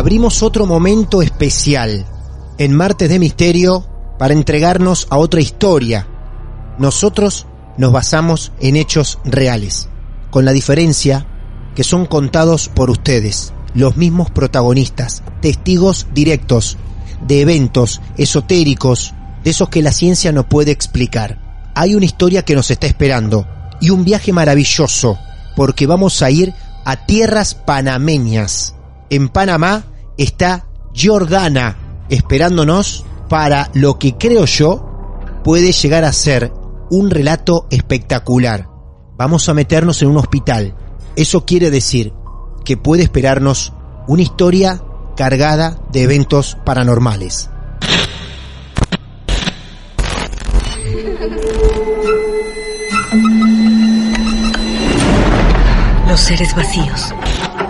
Abrimos otro momento especial en Martes de Misterio para entregarnos a otra historia. Nosotros nos basamos en hechos reales, con la diferencia que son contados por ustedes, los mismos protagonistas, testigos directos de eventos esotéricos, de esos que la ciencia no puede explicar. Hay una historia que nos está esperando y un viaje maravilloso, porque vamos a ir a tierras panameñas. En Panamá está Jordana esperándonos para lo que creo yo puede llegar a ser un relato espectacular. Vamos a meternos en un hospital. Eso quiere decir que puede esperarnos una historia cargada de eventos paranormales. Los seres vacíos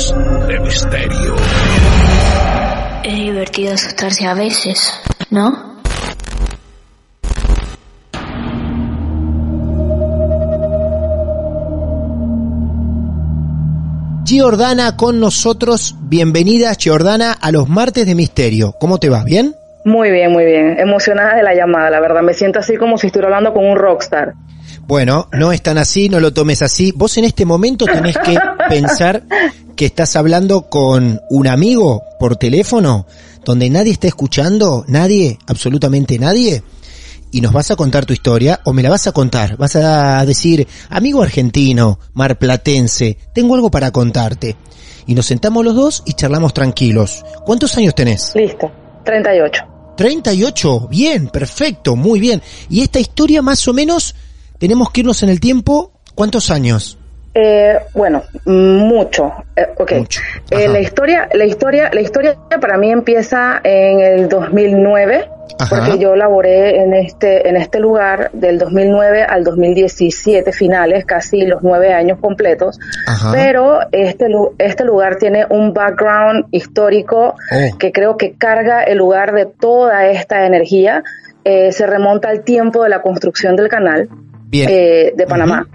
De Misterio. Es divertido asustarse a veces, ¿no? Giordana con nosotros. Bienvenida, Giordana, a los martes de misterio. ¿Cómo te va? ¿Bien? Muy bien, muy bien. Emocionada de la llamada, la verdad. Me siento así como si estuviera hablando con un rockstar. Bueno, no es tan así, no lo tomes así. Vos en este momento tenés que pensar que estás hablando con un amigo por teléfono, donde nadie está escuchando, nadie, absolutamente nadie, y nos vas a contar tu historia, o me la vas a contar, vas a decir, amigo argentino, marplatense, tengo algo para contarte. Y nos sentamos los dos y charlamos tranquilos. ¿Cuántos años tenés? Listo. 38. 38, bien, perfecto, muy bien. Y esta historia más o menos, tenemos que irnos en el tiempo, ¿cuántos años? Eh, bueno, mucho. Eh, ok. Mucho. Eh, la historia, la historia, la historia para mí empieza en el 2009, Ajá. porque yo laboré en este, en este lugar del 2009 al 2017 finales, casi los nueve años completos. Ajá. Pero este, este lugar tiene un background histórico Oh. que creo que carga el lugar de toda esta energía. Eh, se remonta al tiempo de la construcción del canal Bien. eh, de Panamá.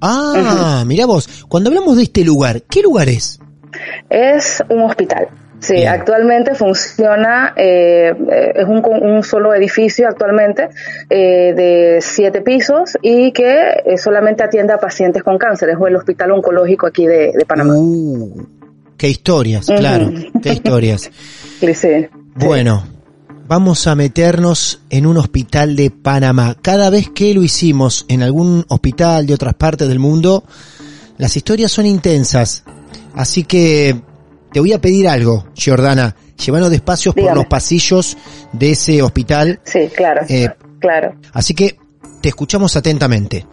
Ah, mira vos, cuando hablamos de este lugar, ¿qué lugar es? Es un hospital. Sí, Bien. actualmente funciona, eh, es un, un solo edificio actualmente eh, de siete pisos y que eh, solamente atiende a pacientes con cáncer. Es el hospital oncológico aquí de, de Panamá. Uh, qué historias, claro, qué historias. Sí, sí. Bueno, vamos a meternos en un hospital de Panamá. Cada vez que lo hicimos en algún hospital de otras partes del mundo, las historias son intensas. Así que te voy a pedir algo, Giordana. Llévanos despacios por los pasillos de ese hospital. Sí, claro. Eh, claro. Así que te escuchamos atentamente.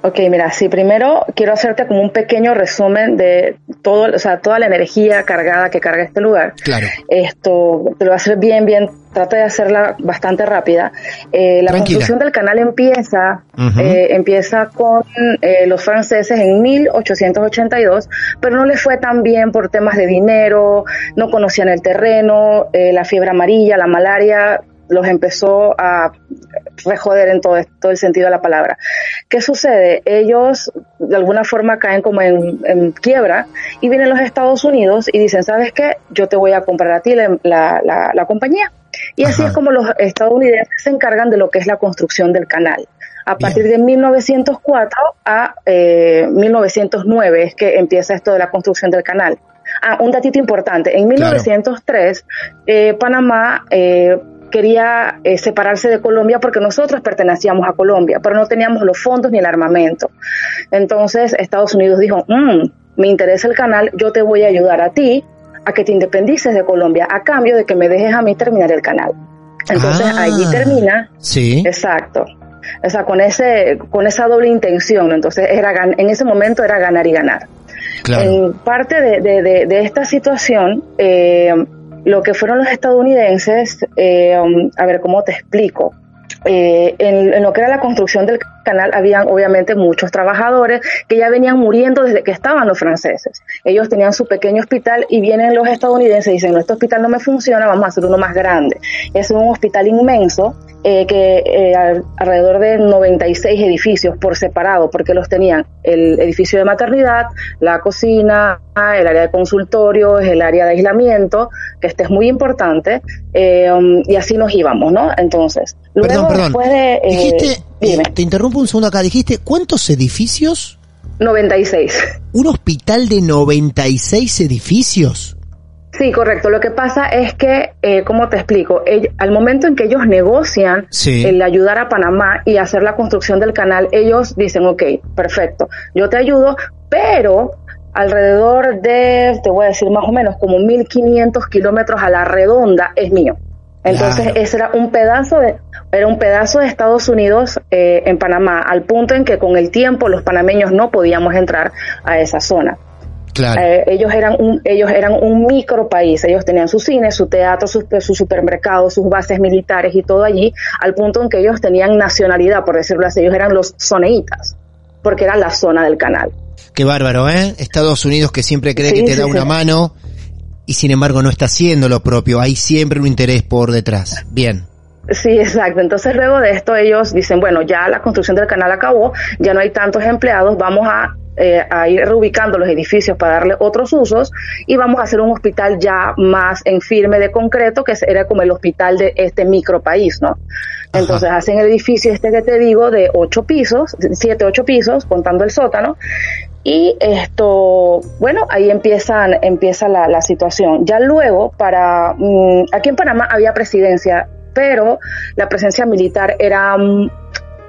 Ok, mira, sí, primero quiero hacerte como un pequeño resumen de todo, o sea, toda la energía cargada que carga este lugar. Claro. Esto te lo voy a hacer bien, bien, trata de hacerla bastante rápida. Eh, la Tranquila. construcción del canal empieza, eh, empieza con eh, los franceses en 1882, pero no les fue tan bien por temas de dinero, no conocían el terreno, eh, la fiebre amarilla, la malaria los empezó a rejoder en todo, todo el sentido de la palabra. ¿Qué sucede? Ellos de alguna forma caen como en, en quiebra y vienen los Estados Unidos y dicen, ¿sabes qué? Yo te voy a comprar a ti la, la, la- la compañía. Y así Ajá. es como los estadounidenses se encargan de lo que es la construcción del canal. A partir de 1904 a eh, 1909 es que empieza esto de la construcción del canal. Ah, un datito importante. En Claro. 1903, eh, Panamá eh, quería eh, separarse de Colombia porque nosotros pertenecíamos a Colombia, pero no teníamos los fondos ni el armamento. Entonces Estados Unidos dijo, "Mm, me interesa el canal, yo te voy a ayudar a ti a que te independices de Colombia a cambio de que me dejes a mí terminar el canal. Entonces Ah. allí termina Sí. Exacto. O sea, con ese, con esa doble intención. Entonces, era en ese momento era ganar y ganar. Claro. En parte de, de- de- de esta situación, eh, lo que fueron los estadounidenses, eh, um, a ver cómo te explico. Eh, en, en lo que era la construcción del canal habían obviamente muchos trabajadores que ya venían muriendo desde que estaban los franceses. Ellos tenían su pequeño hospital y vienen los estadounidenses y dicen, no, este hospital no me funciona, vamos a hacer uno más grande. Es un hospital inmenso eh, que eh, al- alrededor de 96 edificios por separado, porque los tenían el edificio de maternidad, la cocina, el área de consultorios, el área de aislamiento, que este es muy importante, eh, y así nos íbamos, ¿no? Entonces, luego Perdón, perdón. después de... eh, Dijiste, dime, eh, te interrumpo un segundo acá, dijiste, ¿cuántos edificios? 96. ¿Un hospital de 96 edificios? Sí, correcto. Lo que pasa es que, eh, ¿cómo te explico? Al momento en que ellos negocian Sí. el ayudar a Panamá y hacer la construcción del canal, ellos dicen, ok, perfecto, yo te ayudo, pero alrededor de, te voy a decir más o menos, como 1500 kilómetros a la redonda es mío. Entonces, Claro. ese era un pedazo de, era un pedazo de Estados Unidos eh, en Panamá, al punto en que con el tiempo los panameños no podíamos entrar a esa zona. Claro. Eh, ellos eran un ellos eran un micro país ellos tenían sus cines su teatro sus su supermercados sus bases militares y todo allí al punto en que ellos tenían nacionalidad por decirlo así ellos eran los soneitas porque era la zona del canal Qué bárbaro, ¿eh? Estados Unidos que siempre cree Sí, que te sí, da una mano y sin embargo no está haciendo lo propio. Hay siempre un interés por detrás. Bien. Sí, exacto. Entonces luego de esto ellos dicen, bueno, ya la construcción del canal acabó, ya no hay tantos empleados, vamos a, eh, a ir reubicando los edificios para darle otros usos y vamos a hacer un hospital ya más en firme de concreto, que era como el hospital de este micro país, ¿no? Entonces hacen el edificio este que te digo de ocho pisos, siete, ocho pisos, contando el sótano, y esto, bueno, ahí empiezan, empieza la, la situación. Ya luego, para, mm, aquí en Panamá había presidencia, pero la presencia militar era, mm,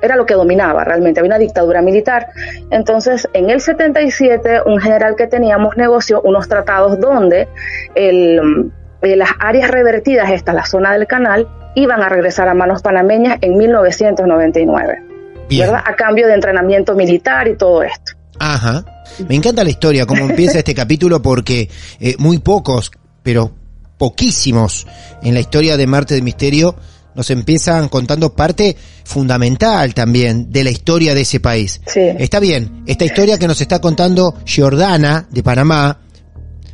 era lo que dominaba realmente, había una dictadura militar. Entonces, en el 77, un general que teníamos negoció unos tratados donde el, eh, las áreas revertidas, esta, la zona del canal, iban a regresar a manos panameñas en 1999, Bien. ¿verdad? A cambio de entrenamiento militar y todo esto. Ajá. Me encanta la historia, cómo empieza este capítulo, porque eh, muy pocos, pero poquísimos en la historia de Marte de Misterio nos empiezan contando parte fundamental también de la historia de ese país. Sí. Está bien, esta historia que nos está contando Giordana de Panamá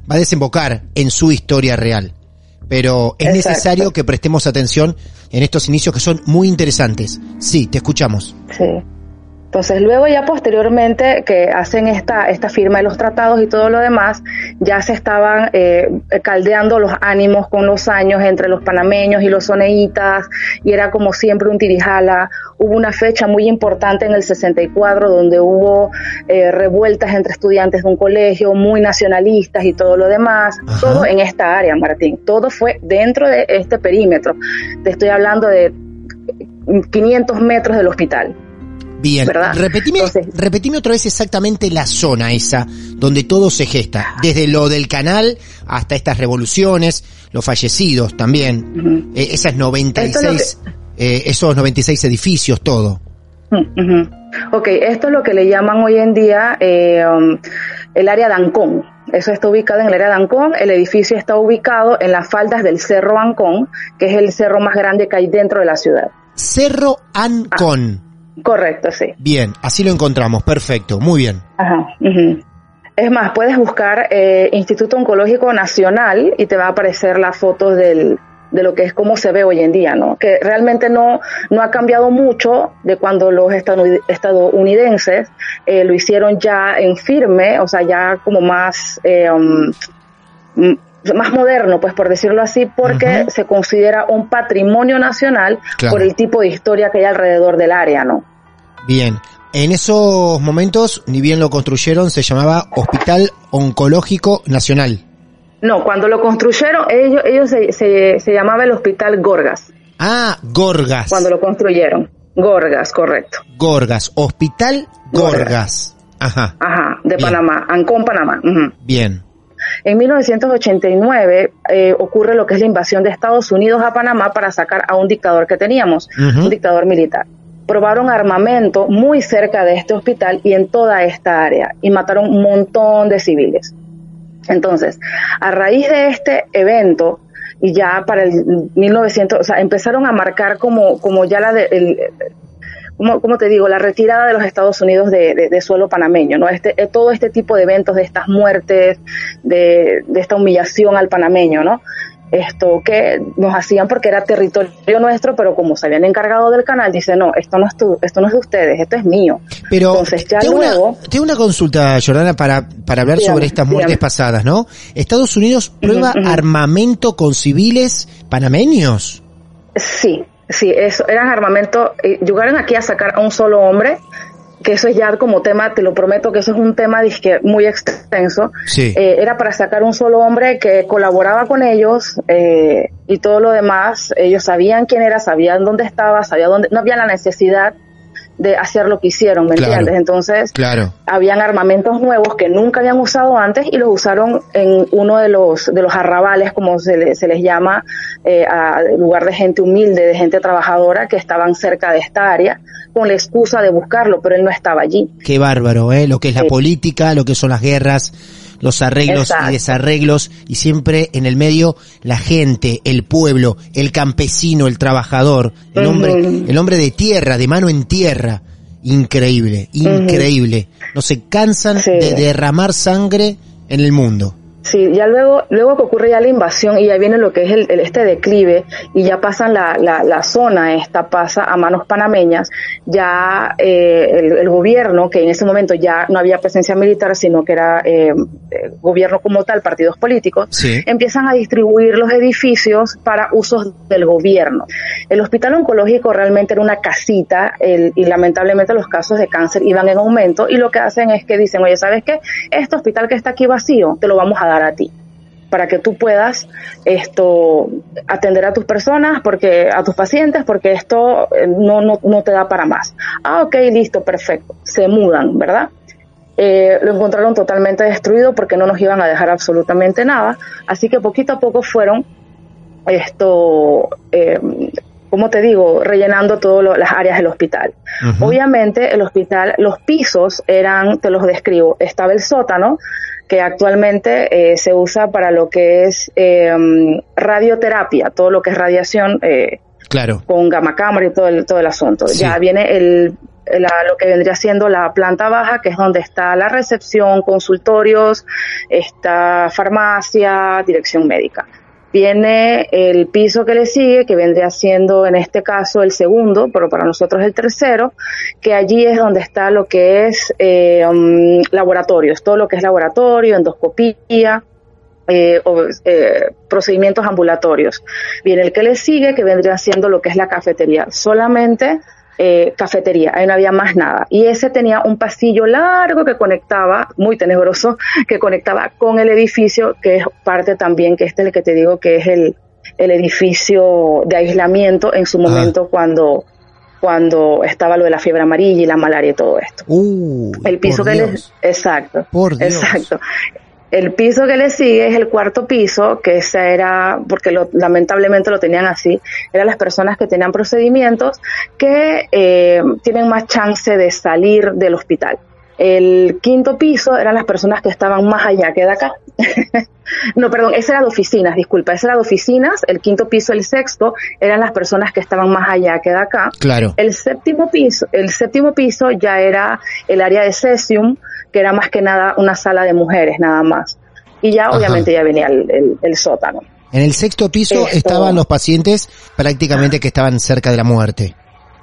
va a desembocar en su historia real. Pero es Exacto. necesario que prestemos atención en estos inicios que son muy interesantes. Sí, te escuchamos. Sí. Entonces, luego ya posteriormente que hacen esta, esta firma de los tratados y todo lo demás, ya se estaban eh, caldeando los ánimos con los años entre los panameños y los soneitas, y era como siempre un tirijala. Hubo una fecha muy importante en el 64 donde hubo eh, revueltas entre estudiantes de un colegio, muy nacionalistas y todo lo demás, Ajá. todo en esta área, Martín. Todo fue dentro de este perímetro. Te estoy hablando de 500 metros del hospital. Bien, ¿verdad? repetime, Entonces- repetime otra vez exactamente la zona esa donde todo se gesta, desde lo del canal hasta estas revoluciones, los fallecidos también, eh, esas 96, eh, esos 96 edificios, todo. Mm. Ok, esto es lo que le llaman hoy en día eh, um, el área de Ancón. Eso está ubicado en el área de Ancón. El edificio está ubicado en las faldas del Cerro Ancón, que es el cerro más grande que hay dentro de la ciudad. Cerro Ancón. Correcto, sí. Bien, así lo encontramos. Perfecto, muy bien. Ajá. Es más, puedes buscar eh, Instituto Oncológico Nacional y te va a aparecer las fotos del, de lo que es cómo se ve hoy en día, ¿no? Que realmente no, no ha cambiado mucho de cuando los estadounidenses eh, lo hicieron ya en firme, o sea, ya como más, eh, um, más moderno, pues por decirlo así, porque se considera un patrimonio nacional Claro. por el tipo de historia que hay alrededor del área, ¿no? Bien. En esos momentos, ni bien lo construyeron, se llamaba Hospital Oncológico Nacional. No, cuando lo construyeron, ellos, ellos se, se, se llamaba el Hospital Gorgas, Ah, Gorgas. cuando lo construyeron. Gorgas, correcto. Gorgas. Hospital Gorgas. Ajá. Ajá, de Bien. Panamá, Ancón, Panamá. ujú. Bien. En 1989 eh, ocurre lo que es la invasión de Estados Unidos a Panamá para sacar a un dictador que teníamos, un dictador militar. Probaron armamento muy cerca de este hospital y en toda esta área y mataron un montón de civiles. Entonces, a raíz de este evento, y ya para el 1900, o sea, empezaron a marcar como, como ya la de, el, como, como te digo, la retirada de los Estados Unidos de, de- de suelo panameño, ¿no? Este, eh, todo este tipo de eventos, de estas muertes, de, de esta humillación al panameño, ¿no? Esto que nos hacían porque era territorio nuestro, pero como se habían encargado del canal, dice, no, esto no es tu, esto no es de ustedes, esto es mío. Pero Entonces, ya tengo, luego- una, tengo una consulta, Jordana, para, para hablar Dígame, sobre estas muertes dígame. pasadas, ¿no? Estados Unidos prueba armamento con civiles panameños. Sí, sí, eso, eran armamentos, eh, llegaron aquí a sacar a un solo hombre, que eso es ya como tema, te lo prometo que eso es un tema muy extenso. Sí. Eh, era para sacar un solo hombre que colaboraba con ellos eh, y todo lo demás, ellos sabían quién era, sabían dónde estaba, sabían dónde, no había la necesidad de hacer lo que hicieron, ¿me Claro. entiendes? Entonces, Claro. habían armamentos nuevos que nunca habían usado antes y los usaron en uno de los de los arrabales como se, le- se les llama eh, a lugar de gente humilde de gente trabajadora que estaban cerca de esta área con la excusa de buscarlo pero él no estaba allí Qué bárbaro, ¿eh? Lo que es la Sí. política, lo que son las guerras, los arreglos Exacto. y desarreglos, y siempre en el medio la gente, el pueblo, el campesino, el trabajador, el hombre, el hombre de tierra, de mano en tierra. Increíble, increíble. No se cansan Sí. de derramar sangre en el mundo. Sí, ya luego, luego que ocurre ya la invasión y ya viene lo que es el, el- este declive y ya pasan la, la, la zona esta pasa a manos panameñas, ya eh, el, el gobierno, que en ese momento ya no había presencia militar, sino que era eh, eh, gobierno como tal, partidos políticos, Sí. empiezan a distribuir los edificios para usos del gobierno. El hospital oncológico realmente era una casita el- y lamentablemente los casos de cáncer iban en aumento y lo que hacen es que dicen, oye, ¿sabes qué? Este hospital que está aquí vacío, te lo vamos a dar a ti para que tú puedas esto atender a tus personas porque a tus pacientes porque esto eh, no, no, no te da para más. Ah, ok, listo, perfecto. Se mudan, ¿verdad? Eh, lo encontraron totalmente destruido porque no nos iban a dejar absolutamente nada. Así que poquito a poco fueron esto, eh, como te digo, rellenando todas las áreas del hospital. Obviamente el hospital, los pisos eran, te los describo, estaba el sótano, que actualmente eh, se usa para lo que es eh, radioterapia, todo lo que es radiación eh, Claro. con gamma cámara y todo el, todo el asunto. Sí. Ya viene el, la- lo que vendría siendo la planta baja, que es donde está la recepción, consultorios, está farmacia, dirección médica. Viene el piso que le sigue, que vendría siendo en este caso el segundo, pero para nosotros el tercero, que allí es donde está lo que es eh, um, laboratorios, todo lo que es laboratorio, endoscopía, eh, o, eh, procedimientos ambulatorios. Viene el que le sigue, que vendría siendo lo que es la cafetería. Solamente eh, cafetería, ahí no había más nada. Y ese tenía un pasillo largo que conectaba, muy tenebroso, que conectaba con el edificio, que es parte también, que este es el que te digo que es el, el edificio de aislamiento en su momento cuando cuando estaba lo de la fiebre amarilla y la malaria y todo esto. Uh, El piso por que Dios. exacto, Por Dios. exacto. El piso que le sigue es el cuarto piso, que ese era, porque lo, lamentablemente lo tenían así, eran las personas que tenían procedimientos que eh, tienen más chance de salir del hospital. El quinto piso eran las personas que estaban más allá que de acá. no, perdón, ese era de oficinas, disculpa, ese era de oficinas. El quinto piso, el sexto, eran las personas que estaban más allá que de acá. Claro. El séptimo piso, el séptimo piso ya era el área de cesium, que era más que nada una sala de mujeres, nada más. Y ya, Ajá. obviamente, ya venía el, el- el sótano. En el sexto piso Esto- estaban los pacientes prácticamente que estaban cerca de la muerte.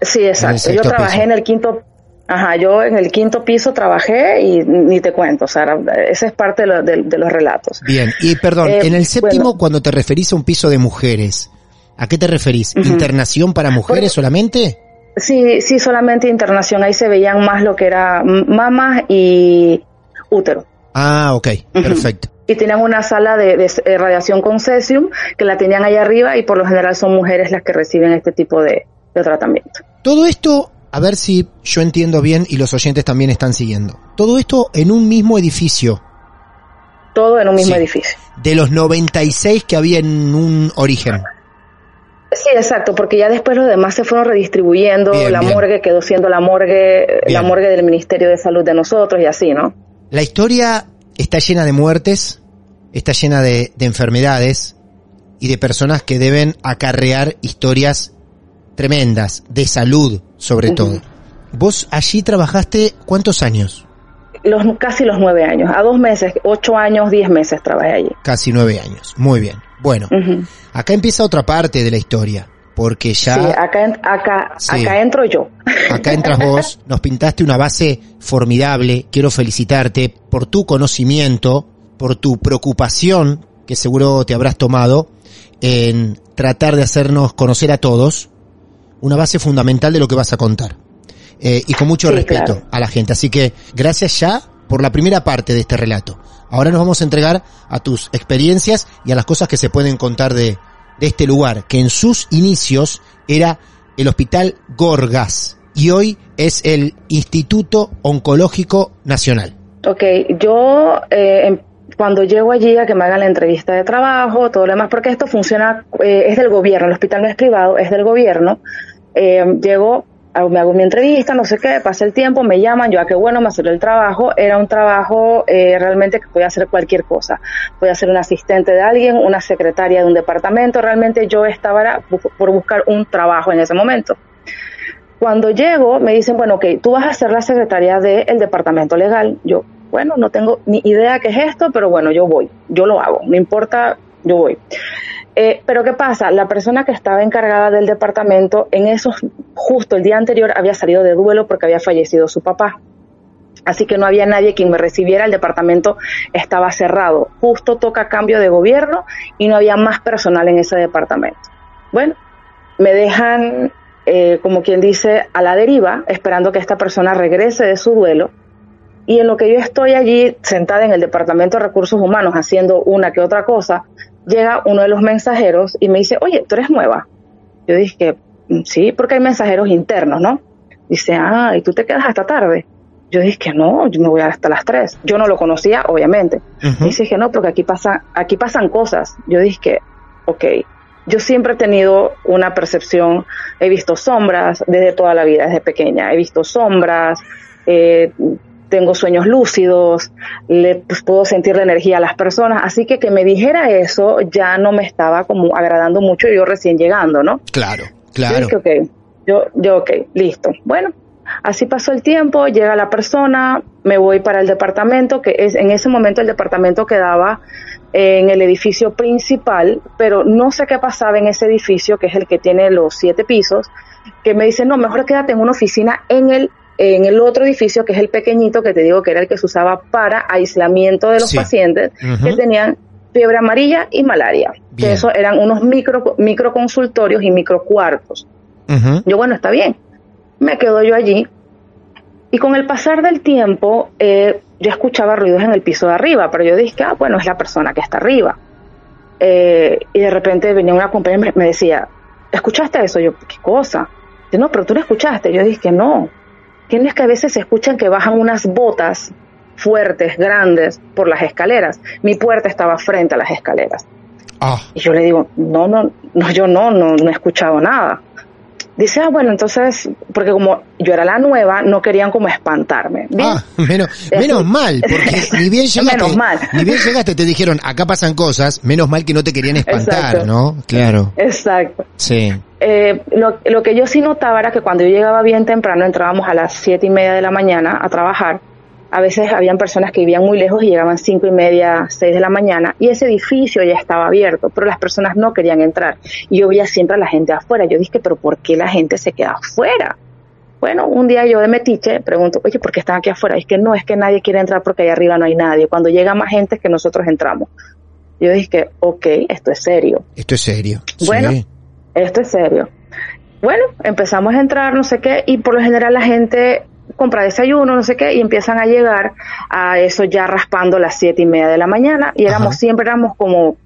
Sí, exacto. Yo trabajé piso. en el quinto, ajá, yo en el quinto piso trabajé y ni te cuento, o sea, ese es parte de, lo- de- de los relatos. Bien, y perdón, Eh, en el séptimo, bueno. cuando te referís a un piso de mujeres, ¿a qué te referís? ¿Internación para mujeres solamente? Sí, sí, solamente internación, ahí se veían más lo que era mamas y útero. Ah, ok, perfecto. Y tenían una sala de, de radiación con cesium que la tenían allá arriba y por lo general son mujeres las que reciben este tipo de, de tratamiento. Todo esto, a ver si yo entiendo bien y los oyentes también están siguiendo. Todo esto en un mismo edificio, Todo en un mismo Sí. edificio. de los 96 que había en un origen. Sí, exacto, porque ya después los demás se fueron redistribuyendo, Bien, la bien. morgue quedó siendo la morgue, la morgue del Ministerio de Salud de nosotros y así, ¿no? La historia está llena de muertes, está llena de, de enfermedades y de personas que deben acarrear historias tremendas, de salud sobre todo. Vos allí trabajaste cuántos años? Los, casi los nueve años, a dos meses, ocho años, diez meses trabajé allí. Casi nueve años. Muy bien. Bueno, acá empieza otra parte de la historia, porque ya... Sí, acá, acá, Sí. acá entro yo. Acá entras vos, nos pintaste una base formidable, quiero felicitarte por tu conocimiento, por tu preocupación, que seguro te habrás tomado, en tratar de hacernos conocer a todos, una base fundamental de lo que vas a contar. Eh, y con mucho Sí, respeto claro. a la gente. Así que gracias ya por la primera parte de este relato. Ahora nos vamos a entregar a tus experiencias y a las cosas que se pueden contar de, de este lugar, que en sus inicios era el Hospital Gorgas y hoy es el Instituto Oncológico Nacional. Ok, yo eh, em- cuando llego allí a que me hagan la entrevista de trabajo, todo lo demás, porque esto funciona, eh, es del gobierno, el hospital no es privado, es del gobierno. Eh, llego, me hago mi entrevista, no sé qué, pasa el tiempo, me llaman, yo a qué bueno me salió el trabajo, era un trabajo eh, realmente que podía hacer cualquier cosa, podía ser un asistente de alguien, una secretaria de un departamento, realmente yo estaba por buscar un trabajo en ese momento. Cuando llego, me dicen, bueno, ok, tú vas a ser la secretaria del departamento legal. Yo, bueno, no tengo ni idea qué es esto, pero bueno, yo voy, yo lo hago, no importa, yo voy. Eh, pero ¿qué pasa? La persona que estaba encargada del departamento, en esos, justo el día anterior, había salido de duelo porque había fallecido su papá. Así que no había nadie quien me recibiera, el departamento estaba cerrado. Justo toca cambio de gobierno y no había más personal en ese departamento. Bueno, me dejan, eh, como quien dice, a la deriva, esperando que esta persona regrese de su duelo. Y en lo que yo estoy allí sentada en el Departamento de Recursos Humanos haciendo una que otra cosa, llega uno de los mensajeros y me dice, oye, tú eres nueva. Yo dije, "Mm, sí, porque hay mensajeros internos, ¿no? Dice, ah, ¿y tú te quedas hasta tarde? Yo dije que no, yo me voy hasta las 3. Yo no lo conocía, obviamente. Ujú. Dice que no, porque aquí, pasa, aquí pasan cosas. Yo dije que, ok, yo siempre he tenido una percepción, he visto sombras desde toda la vida, desde pequeña. He visto sombras, eh, tengo sueños lúcidos, le pues, puedo sentir la energía a las personas. Así que que me dijera eso ya no me estaba como agradando mucho yo recién llegando, ¿no? Claro, Yo claro. dije, ok, yo, yo, ok, listo. Bueno, así pasó el tiempo, llega la persona, me voy para el departamento, que es en ese momento el departamento quedaba en el edificio principal, pero no sé qué pasaba en ese edificio, que es el que tiene los siete pisos, que me dice, no, mejor quédate en una oficina en el en el otro edificio, que es el pequeñito, que te digo que era el que se usaba para aislamiento de los Sí. pacientes que tenían fiebre amarilla y malaria. Bien. Que eso eran unos micro, micro consultorios y micro cuartos. Ujú. Yo, bueno, está bien. Me quedo yo allí. Y con el pasar del tiempo, eh, yo escuchaba ruidos en el piso de arriba, pero yo dije, ah, bueno, es la persona que está arriba. Eh, y de repente venía una compañera y me, me decía, ¿escuchaste eso? Yo, ¿qué cosa? No, pero tú no escuchaste. Yo dije, no. Tienes que a veces escuchan que bajan unas botas fuertes, grandes, por las escaleras. Mi puerta estaba frente a las escaleras. Ah, Y yo le digo, no, no, no, yo no, no, no he escuchado nada. Dice, ah, bueno, entonces, porque como yo era la nueva, no querían como espantarme. Bien, ah, menos, mal, porque ni bien llegaste, Menos mal. ni bien llegaste te dijeron, acá pasan cosas, menos mal que no te querían espantar, Exacto. ¿no? Claro, exacto. sí. Eh, lo, lo que yo sí notaba era que cuando yo llegaba bien temprano, entrábamos a las siete y media de la mañana a trabajar, a veces habían personas que vivían muy lejos y llegaban cinco y media, seis de la mañana, y ese edificio ya estaba abierto, pero las personas no querían entrar. Y yo veía siempre a la gente afuera. Yo dije, pero ¿por qué la gente se queda afuera? Bueno, un día yo de metiche pregunto, oye, ¿por qué están aquí afuera? Es que no, es que nadie quiere entrar porque allá arriba no hay nadie. Cuando llega más gente es que nosotros entramos. Yo dije, ok, esto es serio. Esto es serio. Bueno, sí. Esto es serio. Bueno, empezamos a entrar, no sé qué, y por lo general la gente compra desayuno, no sé qué, y empiezan a llegar a eso ya raspando las siete y media de la mañana, y éramos Ajá. siempre éramos como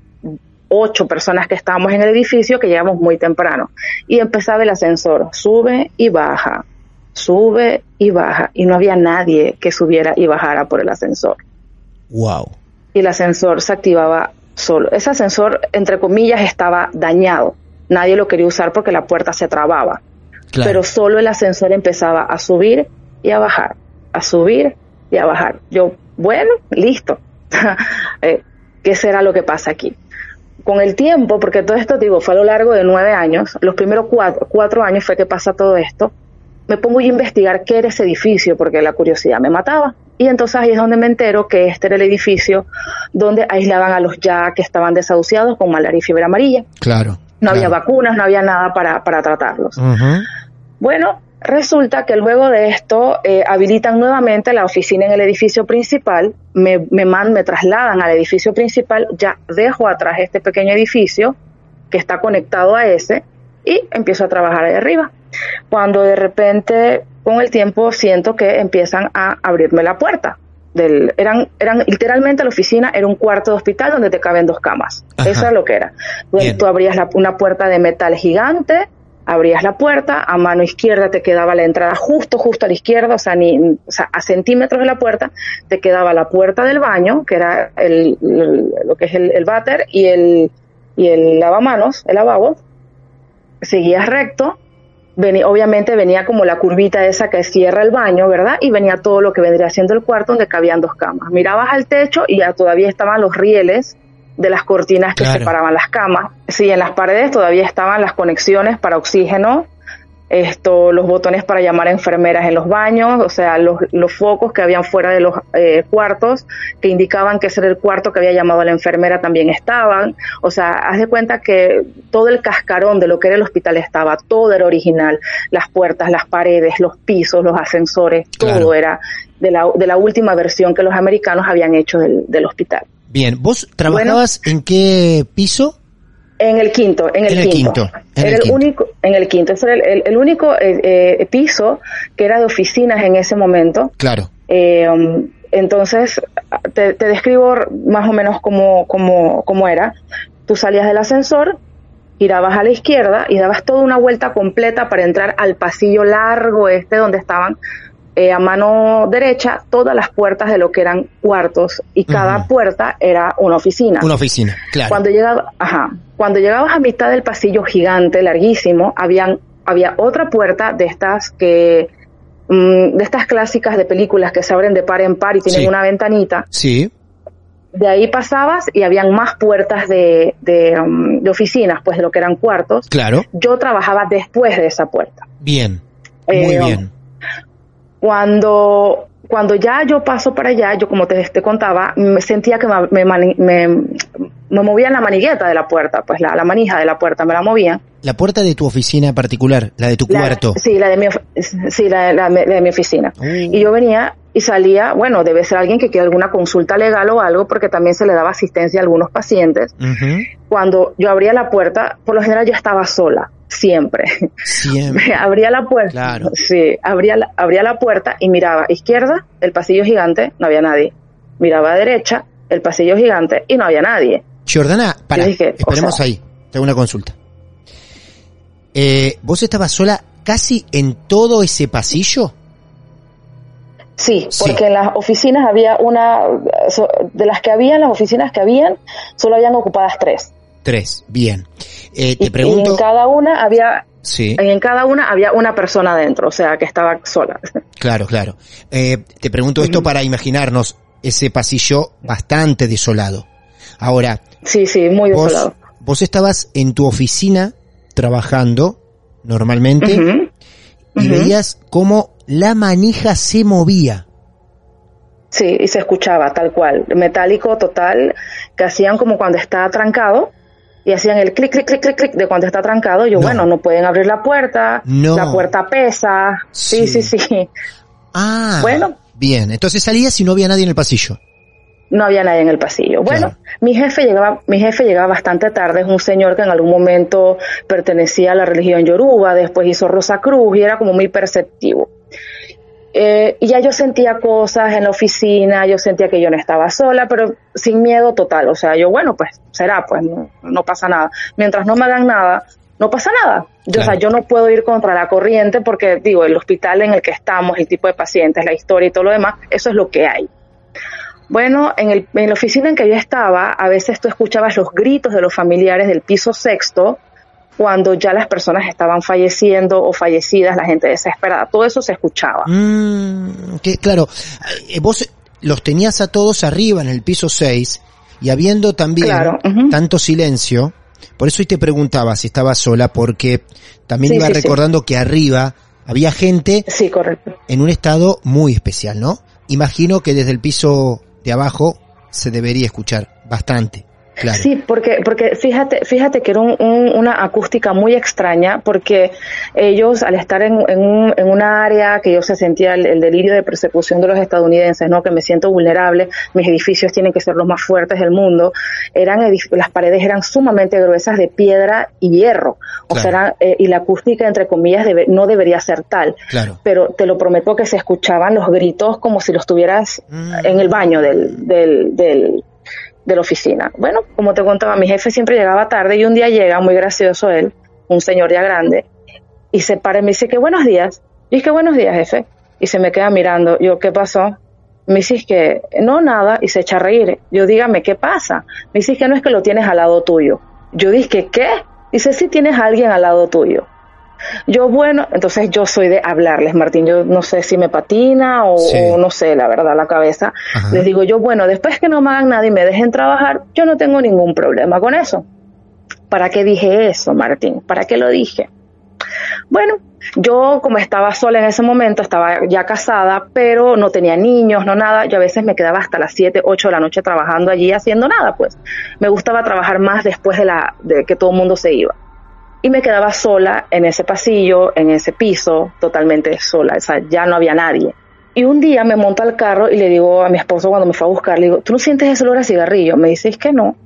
ocho personas que estábamos en el edificio que llegamos muy temprano. Y empezaba el ascensor, sube y baja, sube y baja, y no había nadie que subiera y bajara por el ascensor Wow. y el ascensor se activaba solo. Ese ascensor, entre comillas, estaba dañado. Nadie lo quería usar porque la puerta se trababa. Claro. Pero solo el ascensor empezaba a subir y a bajar, a subir y a bajar. Yo, bueno, listo. Eh, ¿Qué será lo que pasa aquí? Con el tiempo, porque todo esto, digo, fue a lo largo de nueve años, los primeros cuatro, cuatro años fue que pasa todo esto, me pongo yo a investigar qué era ese edificio, porque la curiosidad me mataba. Y entonces ahí es donde me entero que este era el edificio donde aislaban a los ya que estaban desahuciados con malaria y fiebre amarilla. Claro. No había claro. vacunas, no había nada para, para tratarlos. Bueno, resulta que luego de esto eh, habilitan nuevamente la oficina en el edificio principal, me, me, man- me trasladan al edificio principal, ya dejo atrás este pequeño edificio que está conectado a ese y empiezo a trabajar ahí arriba. Cuando de repente, con el tiempo, siento que empiezan a abrirme la puerta. Del, eran, eran literalmente la oficina era un cuarto de hospital donde te caben dos camas. Ajá. Eso es lo que era. Tú, Bien. tú abrías la- una puerta de metal gigante, abrías la puerta, a mano izquierda te quedaba la entrada justo, justo a la izquierda, o sea, ni, o sea, a centímetros de la puerta te quedaba la puerta del baño, que era el, el- lo que es el, el váter y el, y el lavamanos, el lavabo. Seguías recto, venía, obviamente venía como la curvita esa que cierra el baño, ¿verdad? Y venía todo lo que vendría siendo el cuarto donde cabían dos camas. Mirabas al techo y ya todavía estaban los rieles de las cortinas que Claro. separaban las camas. Sí, en las paredes todavía estaban las conexiones para oxígeno, esto, los botones para llamar a enfermeras en los baños, o sea, los, los focos que habían fuera de los eh, cuartos que indicaban que ese era el cuarto que había llamado a la enfermera también estaban. O sea, haz de cuenta que todo el cascarón de lo que era el hospital estaba, todo era original, las puertas, las paredes, los pisos, los ascensores, Claro. todo era de la, de la última versión que los americanos habían hecho del, del hospital. Bien, ¿vos trabajabas en qué piso? En el quinto, en el, En el quinto. quinto, en Era el quinto. único, en el quinto. Ese era el, el- el único eh, eh, piso que era de oficinas en ese momento. Claro. Eh, um, entonces, te, te describo más o menos cómo, cómo, cómo era. Tú salías del ascensor, girabas a la izquierda y dabas toda una vuelta completa para entrar al pasillo largo este donde estaban eh, a mano derecha todas las puertas de lo que eran cuartos y cada puerta era una oficina. Una oficina, claro. Cuando llegaba, ajá, cuando llegabas a mitad del pasillo gigante, larguísimo, habían, había otra puerta de estas que, mm, de estas clásicas de películas que se abren de par en par y tienen Sí. una ventanita. Sí, De ahí pasabas y habían más puertas de, de, mm, de oficinas, pues de lo que eran cuartos. claro. Yo trabajaba después de esa puerta. Bien. Muy Eh, bien. Cuando, cuando ya yo paso para allá, yo como te, te contaba, me sentía que me, me, me, me movían la manigueta de la puerta, pues la, la manija de la puerta me la movían. La puerta de tu oficina particular, la de tu La- cuarto. Sí, la de mi, of- sí, la, la- la de mi oficina. Y yo venía y salía, bueno, debe ser alguien que quiera alguna consulta legal o algo, porque también se le daba asistencia a algunos pacientes. Cuando yo abría la puerta, por lo general yo estaba sola, siempre. Siempre. abría la puerta. Claro. Sí, abría la, abría la puerta y miraba izquierda, el pasillo gigante, no había nadie. Miraba a derecha, el pasillo gigante y no había nadie. Jordana, para, o esperemos sea- ahí. Te hago una consulta. Eh, ¿Vos estabas sola casi en todo ese pasillo? Sí, Sí. porque en las oficinas había una, de las que había, en las oficinas que habían, solo habían ocupadas tres. Tres, bien. Eh, Y, te y pregunto... en cada una había, Sí, y en cada una había una persona adentro, o sea, que estaba sola. claro, claro. Eh, te pregunto esto para imaginarnos ese pasillo bastante desolado. Ahora, Sí, sí, muy vos, desolado. vos estabas en tu oficina trabajando normalmente y veías cómo la manija se movía. Sí, y se escuchaba tal cual, metálico total, que hacían como cuando está trancado, y hacían el clic, clic, clic, clic, clic de cuando está trancado. Yo, No. bueno, no pueden abrir la puerta, No. la puerta pesa. Sí, Sí. sí, sí. Ah, Bueno. bien. Entonces salías y no había nadie en el pasillo. No había nadie en el pasillo. Bueno, Claro. mi jefe llegaba, mi jefe llegaba bastante tarde, es un señor que en algún momento pertenecía a la religión yoruba, después hizo Rosa Cruz y era como muy perceptivo. Eh, y ya yo sentía cosas en la oficina, yo sentía que yo no estaba sola, pero sin miedo total. O sea, yo, bueno, pues será, pues no, no pasa nada. Mientras no me hagan nada, no pasa nada. Yo, O sea, yo no puedo ir contra la corriente porque, digo, el hospital en el que estamos, el tipo de pacientes, la historia y todo lo demás, eso es lo que hay. Bueno, en, el, en la oficina en que yo estaba, a veces tú escuchabas los gritos de los familiares del piso sexto cuando ya las personas estaban falleciendo o fallecidas, la gente desesperada. Todo eso se escuchaba. Mm, que, claro, eh, vos los tenías a todos arriba en el piso 6 y habiendo también Claro, tanto silencio, por eso hoy te preguntaba si estabas sola, porque también Sí, iba sí, sí. recordando que arriba había gente en un estado muy especial, ¿no? Imagino que desde el piso de abajo se debería escuchar bastante, claro. Sí, porque, porque fíjate, fíjate que era un- un- una acústica muy extraña, porque ellos, al estar en, en, un, en una área que yo se sentía el, el delirio de persecución de los estadounidenses, ¿no? Que me siento vulnerable, mis edificios tienen que ser los más fuertes del mundo, eran las paredes eran sumamente gruesas de piedra y hierro, o Claro. sea, eh, y la acústica, entre comillas, debe- no debería ser tal. Claro. pero te lo prometo que se escuchaban los gritos como si los tuvieras Mm. en el baño del, del, del- de la oficina. Bueno, como te contaba, mi jefe siempre llegaba tarde y un día llega, muy gracioso él, un señor ya grande, y se para y me dice que buenos días. Y es que buenos días, jefe. Y se me queda mirando. Yo, ¿qué pasó? Me dice que no, nada, y se echa a reír. Yo, dígame, ¿qué pasa? Me dice que no es que lo tienes al lado tuyo. Yo dije, ¿qué? Dice, sí tienes a alguien al lado tuyo. Yo, bueno, entonces yo soy de hablarles, Martín. Yo no sé si me patina o, Sí. o no sé, la verdad, la cabeza. Ajá. Les digo yo, bueno, después que no me hagan nada y me dejen trabajar, yo no tengo ningún problema con eso. ¿Para qué dije eso, Martín? ¿Para qué lo dije? Bueno, yo como estaba sola en ese momento, estaba ya casada, pero no tenía niños, no nada, yo a veces me quedaba hasta las 7, 8 de la noche trabajando allí haciendo nada, pues. Me gustaba trabajar más después de, la, de que todo el mundo se iba. Y me quedaba sola en ese pasillo, en ese piso, totalmente sola, o sea, ya no había nadie. Y un día me monto al carro y le digo a mi esposo cuando me fue a buscar, le digo, ¿tú no sientes ese olor a cigarrillo? Me dice, es que no.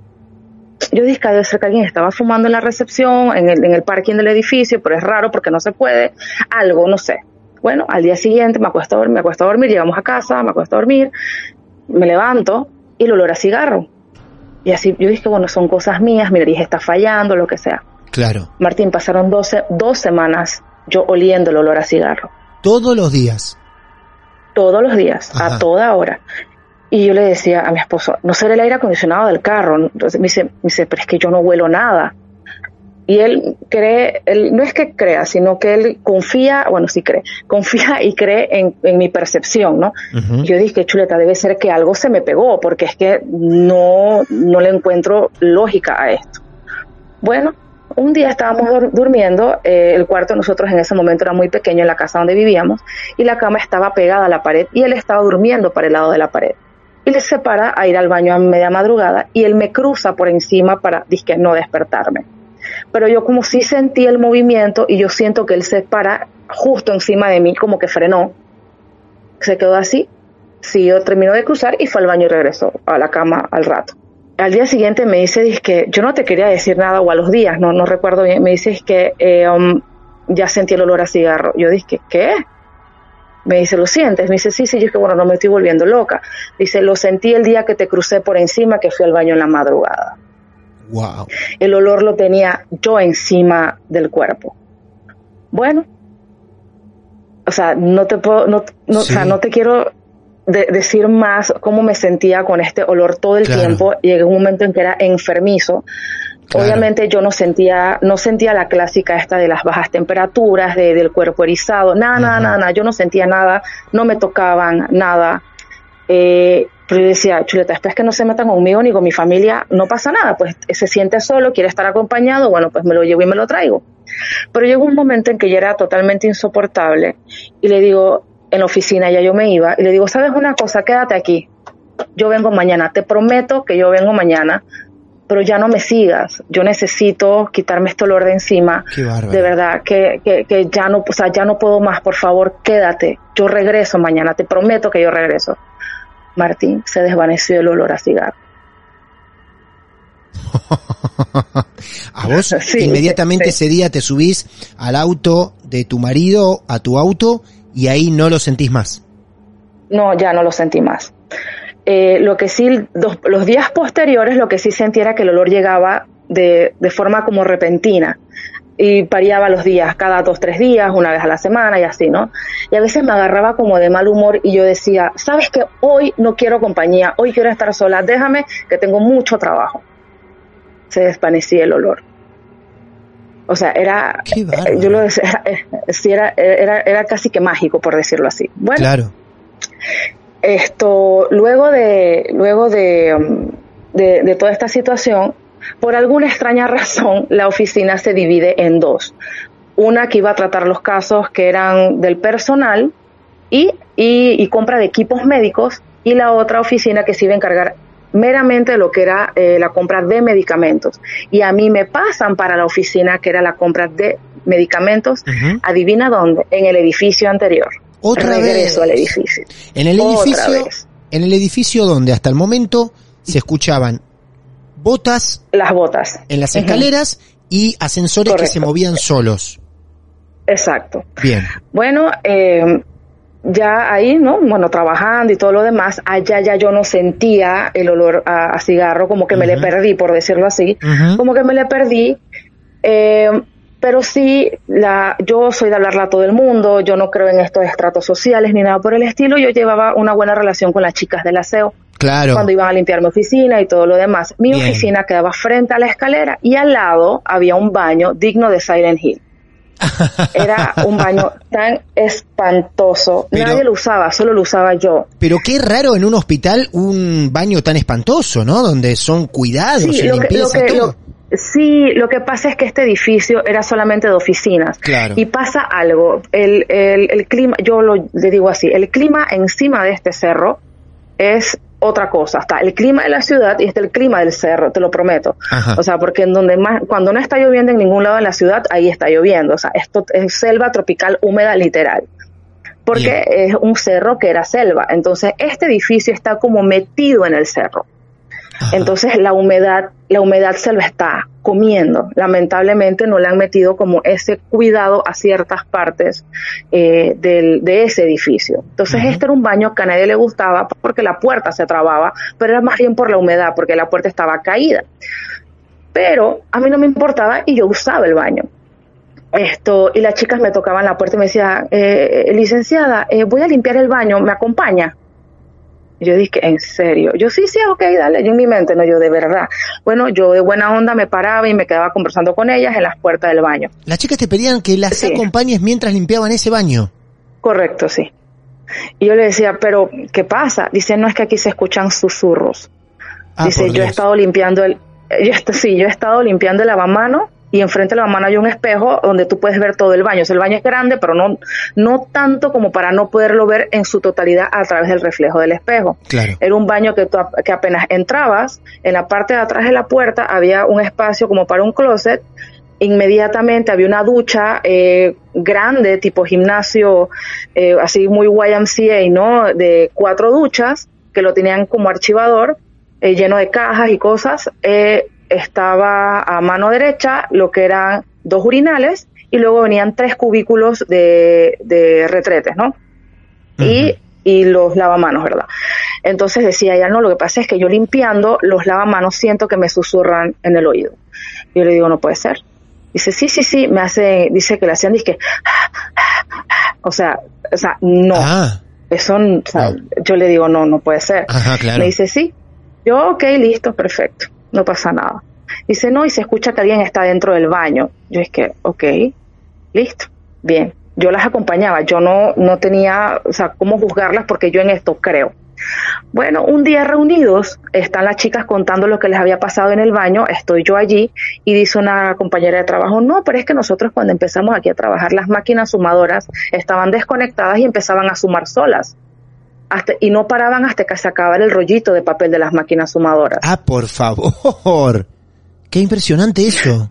Yo dije que debe ser que alguien estaba fumando en la recepción, en el, en el parking del edificio, pero es raro porque no se puede, algo, no sé. Bueno, al día siguiente me acuesto a dormir, me acuesto a dormir, llegamos a casa, me acuesto a dormir, me levanto y el olor a cigarro. Y así yo dije, bueno, son cosas mías, mi nariz está fallando, lo que sea. Claro. Martín, pasaron 12, dos semanas yo oliendo el olor a cigarro, Todos los días. todos los días, Ajá. a toda hora. Y yo le decía a mi esposo, no será el aire acondicionado del carro. Entonces me dice, me dice, pero es que yo no huelo nada. Y él cree, él no es que crea, sino que él confía, bueno, sí cree, confía y cree en, en mi percepción, ¿no? Yo dije, chuleta, debe ser que algo se me pegó, porque es que no, no le encuentro lógica a esto. Bueno, un día estábamos dur- durmiendo, eh, el cuarto nosotros en ese momento era muy pequeño en la casa donde vivíamos, y la cama estaba pegada a la pared, y él estaba durmiendo para el lado de la pared. Y le separa a ir al baño a media madrugada, y él me cruza por encima para, disque, no despertarme. Pero yo como sí sentí el movimiento, y yo siento que él se para justo encima de mí, como que frenó, se quedó así, siguió, terminó de cruzar y fue al baño y regresó a la cama al rato. Al día siguiente me dice, que yo no te quería decir nada, o a los días, no, no recuerdo bien, me dice que eh, um, ya sentí el olor a cigarro. Yo dije, ¿qué? Me dice, ¿lo sientes? Me dice, sí, sí, yo es que bueno, no me estoy volviendo loca. Dice, lo sentí el día que te crucé por encima, que fui al baño en la madrugada. Wow. El olor lo tenía yo encima del cuerpo. Bueno, o sea, no te puedo, no, no, Sí. o sea, no te quiero de- decir más cómo me sentía con este olor todo el Claro. tiempo. Llegué a un momento en que era enfermizo. Claro. Obviamente yo no sentía, no sentía la clásica esta de las bajas temperaturas, de, del cuerpo erizado, nada, nada, Ajá. nada, nada. Yo no sentía nada, no me tocaban nada. Eh, pero yo decía, chuleta, es que no se metan conmigo ni con mi familia, no pasa nada, pues se siente solo, quiere estar acompañado, bueno, pues me lo llevo y me lo traigo. Pero llegó un momento en que ya era totalmente insoportable y le digo, en la oficina ya yo me iba, y le digo, ¿sabes una cosa? Quédate aquí, yo vengo mañana, te prometo que yo vengo mañana, pero ya no me sigas, yo necesito quitarme este olor de encima, Qué de verdad, que, que, que ya no, o sea, ya no puedo más, por favor, quédate, yo regreso mañana, te prometo que yo regreso. Martín, se desvaneció el olor a cigarro. a vos Sí, inmediatamente sí. ese día te subís al auto de tu marido, a tu auto, y ahí no lo sentís más. No, ya no lo sentí más. Eh, lo que sí, los días posteriores, lo que sí sentí era que el olor llegaba de, de forma como repentina y variaba los días, cada dos, tres días, una vez a la semana y así, ¿no? Y a veces me agarraba como de mal humor y yo decía, sabes que hoy no quiero compañía, hoy quiero estar sola, déjame que tengo mucho trabajo. Se desvanecía el olor. O sea, era, bárbaro. yo lo decía, sí, era, era, era casi que mágico, por decirlo así. Bueno, Claro. esto luego de luego de, um, de, de toda esta situación por alguna extraña razón la oficina se divide en dos una que iba a tratar los casos que eran del personal y, y, y compra de equipos médicos y la otra oficina que se iba a encargar meramente lo que era eh, la compra de medicamentos y a mí me pasan para la oficina que era la compra de medicamentos adivina dónde en el edificio anterior Otra regreso vez. al edificio En el Otra edificio, vez. en el edificio donde hasta el momento se escuchaban botas las botas. en las escaleras y ascensores que se movían solos. Exacto. Bien. Bueno, eh, ya ahí, ¿no? Bueno, trabajando y todo lo demás, allá ya yo no sentía el olor a, a cigarro, como que me le perdí, por decirlo así, como que me le perdí. Eh, pero sí, la, yo soy de hablarle a todo el mundo, yo no creo en estos estratos sociales ni nada por el estilo, yo llevaba una buena relación con las chicas del aseo Claro. cuando iban a limpiar mi oficina y todo lo demás. Mi Bien. oficina quedaba frente a la escalera y al lado había un baño digno de Silent Hill. Era un baño tan espantoso. Pero- Nadie lo usaba, solo lo usaba yo. Pero qué raro en un hospital un baño tan espantoso, ¿no? Donde son cuidados, Sí, se lo que, lo limpieza que- todo. lo- sí, lo que pasa es que este edificio era solamente de oficinas. Claro. Y pasa algo. El, el, el clima, yo lo, le digo así, el clima encima de este cerro es otra cosa. Está el clima de la ciudad y está el clima del cerro, te lo prometo. Ajá. O sea, porque en donde más, cuando no está lloviendo en ningún lado de la ciudad, ahí está lloviendo. O sea, esto es selva tropical húmeda literal. Porque es un cerro que era selva. Entonces, este edificio está como metido en el cerro. Entonces la humedad, la humedad se lo está comiendo. Lamentablemente no le han metido como ese cuidado a ciertas partes eh, del, de ese edificio. Entonces este era un baño que a nadie le gustaba porque la puerta se trababa, pero era más bien por la humedad, porque la puerta estaba caída. Pero a mí no me importaba y yo usaba el baño. Esto, y las chicas me tocaban la puerta y me decían, eh, licenciada, eh, voy a limpiar el baño, ¿me acompaña? Yo dije, ¿en serio? Yo sí, sí, ok, dale. Yo en mi mente, no, yo de verdad. Bueno, yo de buena onda me paraba y me quedaba conversando con ellas en las puertas del baño. Las chicas te pedían que las Sí. acompañes mientras limpiaban ese baño. Correcto, sí. Y yo le decía, pero ¿qué pasa? Dice, no es que aquí se escuchan susurros. Ah, Dice, yo he estado limpiando el, yo est- sí, yo he estado limpiando el lavamano y enfrente del lavamano hay un espejo donde tú puedes ver todo el baño. O sea, el baño es grande, pero no, no tanto como para no poderlo ver en su totalidad a través del reflejo del espejo. Claro. Era un baño que, tú que apenas entrabas, en la parte de atrás de la puerta había un espacio como para un closet. Inmediatamente había una ducha eh, grande, tipo gimnasio, eh, así muy YMCA, ¿no? De cuatro duchas que lo tenían como archivador, eh, lleno de cajas y cosas. Eh, estaba a mano derecha lo que eran dos urinales y luego venían tres cubículos de, de retretes, ¿no? y, y los lavamanos, ¿verdad? Entonces decía ella, no, lo que pasa es que yo limpiando los lavamanos siento que me susurran en el oído. Yo le digo, no puede ser. Dice, sí, sí, sí, me hace, dice que le hacían, dice, o sea, o sea, no. Ah, eso, o sea, yo le digo, no, no puede ser. Ajá, claro. Me dice, sí. Yo, ok, listo, perfecto, no pasa nada. Dice, no, y se escucha que alguien está dentro del baño. Yo es que, ok, listo, bien. Yo las acompañaba, yo no, no tenía, o sea, cómo juzgarlas porque yo en esto creo. Bueno, un día reunidos, están las chicas contando lo que les había pasado en el baño, estoy yo allí y dice una compañera de trabajo, no, pero es que nosotros cuando empezamos aquí a trabajar las máquinas sumadoras estaban desconectadas y empezaban a sumar solas. Hasta, y no paraban hasta que se acabara el rollito de papel de las máquinas sumadoras. Ah, por favor. Qué impresionante eso.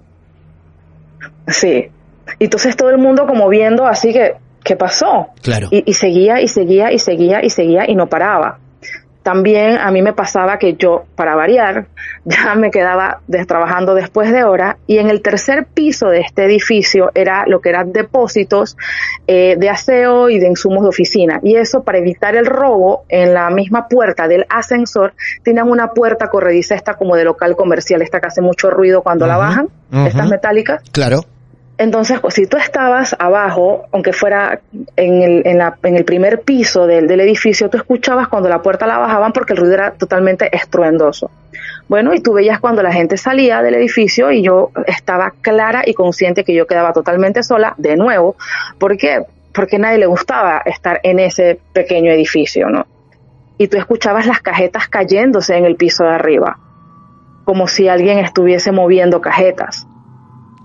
Sí. Y entonces todo el mundo como viendo así que, ¿qué pasó? Claro. Y, y seguía y seguía y seguía y seguía y no paraba. También a mí me pasaba que yo, para variar, ya me quedaba trabajando después de hora y en el tercer piso de este edificio era lo que eran depósitos eh, de aseo y de insumos de oficina. Y eso para evitar el robo, en la misma puerta del ascensor tenían una puerta corrediza esta como de local comercial, esta que hace mucho ruido cuando la bajan, ujú. estas metálicas. Claro. Entonces, pues, si tú estabas abajo, aunque fuera en el, primer piso del, edificio, tú escuchabas cuando la puerta la bajaban porque el ruido era totalmente estruendoso. Bueno, y tú veías cuando la gente salía del edificio y yo estaba clara y consciente que yo quedaba totalmente sola de nuevo. ¿Por qué? Porque nadie le gustaba estar en ese pequeño edificio, ¿no? Y tú escuchabas las cajetas cayéndose en el piso de arriba, como si alguien estuviese moviendo cajetas.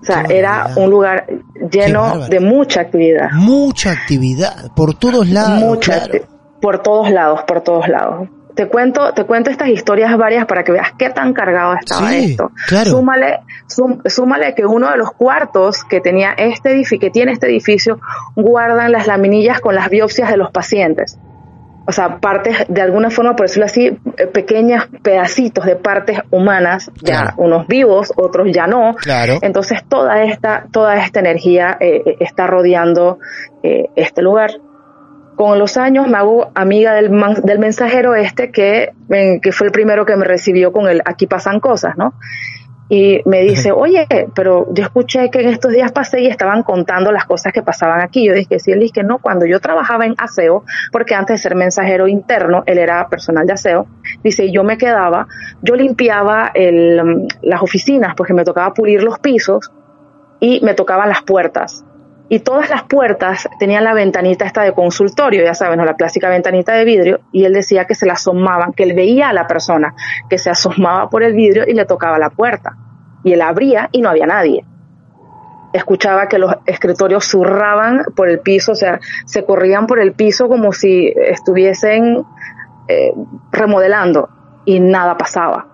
O sea, era un lugar lleno de mucha actividad. Mucha actividad por todos lados. mucha claro. por todos lados, por todos lados. Te cuento, te cuento estas historias varias para que veas qué tan cargado estaba Sí, esto. claro. Súmale, sum- súmale que uno de los cuartos que tenía este edificio, que tiene este edificio, guardan las laminillas con las biopsias de los pacientes. O sea, partes, de alguna forma, por decirlo así, eh, pequeños pedacitos de partes humanas, ya unos vivos, otros ya no. Claro. Entonces toda esta, toda esta energía eh, eh, está rodeando eh, este lugar. Con los años me hago amiga del, man- del mensajero este que, que fue el primero que me recibió con el aquí pasan cosas, ¿no? Y me dice, oye, pero yo escuché que en estos días pasé y estaban contando las cosas que pasaban aquí. Yo dije, sí, él dije, no, cuando yo trabajaba en aseo, porque antes de ser mensajero interno, él era personal de aseo, dice, yo me quedaba, yo limpiaba el, las oficinas porque me tocaba pulir los pisos y me tocaban las puertas. Y todas las puertas tenían la ventanita esta de consultorio, ya saben, ¿no? la clásica ventanita de vidrio, y él decía que se la asomaban, que él veía a la persona que se asomaba por el vidrio y le tocaba la puerta. Y él abría y no había nadie. Escuchaba que los escritorios zurraban por el piso, o sea, se corrían por el piso como si estuviesen eh, remodelando y nada pasaba.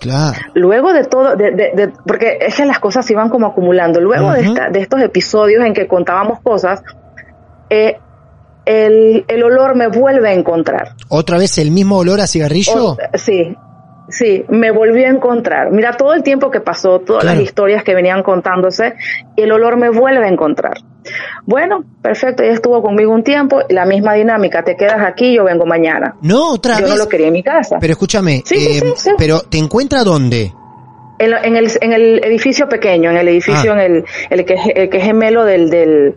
Claro. Luego de todo, de, de- de- porque es que las cosas se iban como acumulando. Luego de, esta- de estos episodios en que contábamos cosas, eh, el, el olor me vuelve a encontrar. ¿Otra vez el mismo olor a cigarrillo? O- sí, sí, me volvió a encontrar. Mira, todo el tiempo que pasó, todas Claro. las historias que venían contándose, el olor me vuelve a encontrar. Bueno, perfecto, ella estuvo conmigo un tiempo, la misma dinámica, te quedas aquí, yo vengo mañana. No, otra Yo vez. no lo quería en mi casa. Pero escúchame, Sí, sí, eh, sí, sí. pero ¿te encuentra dónde? En, en el, en el edificio pequeño, en el edificio, Ah. en el, el, que, es- el que es gemelo del, del,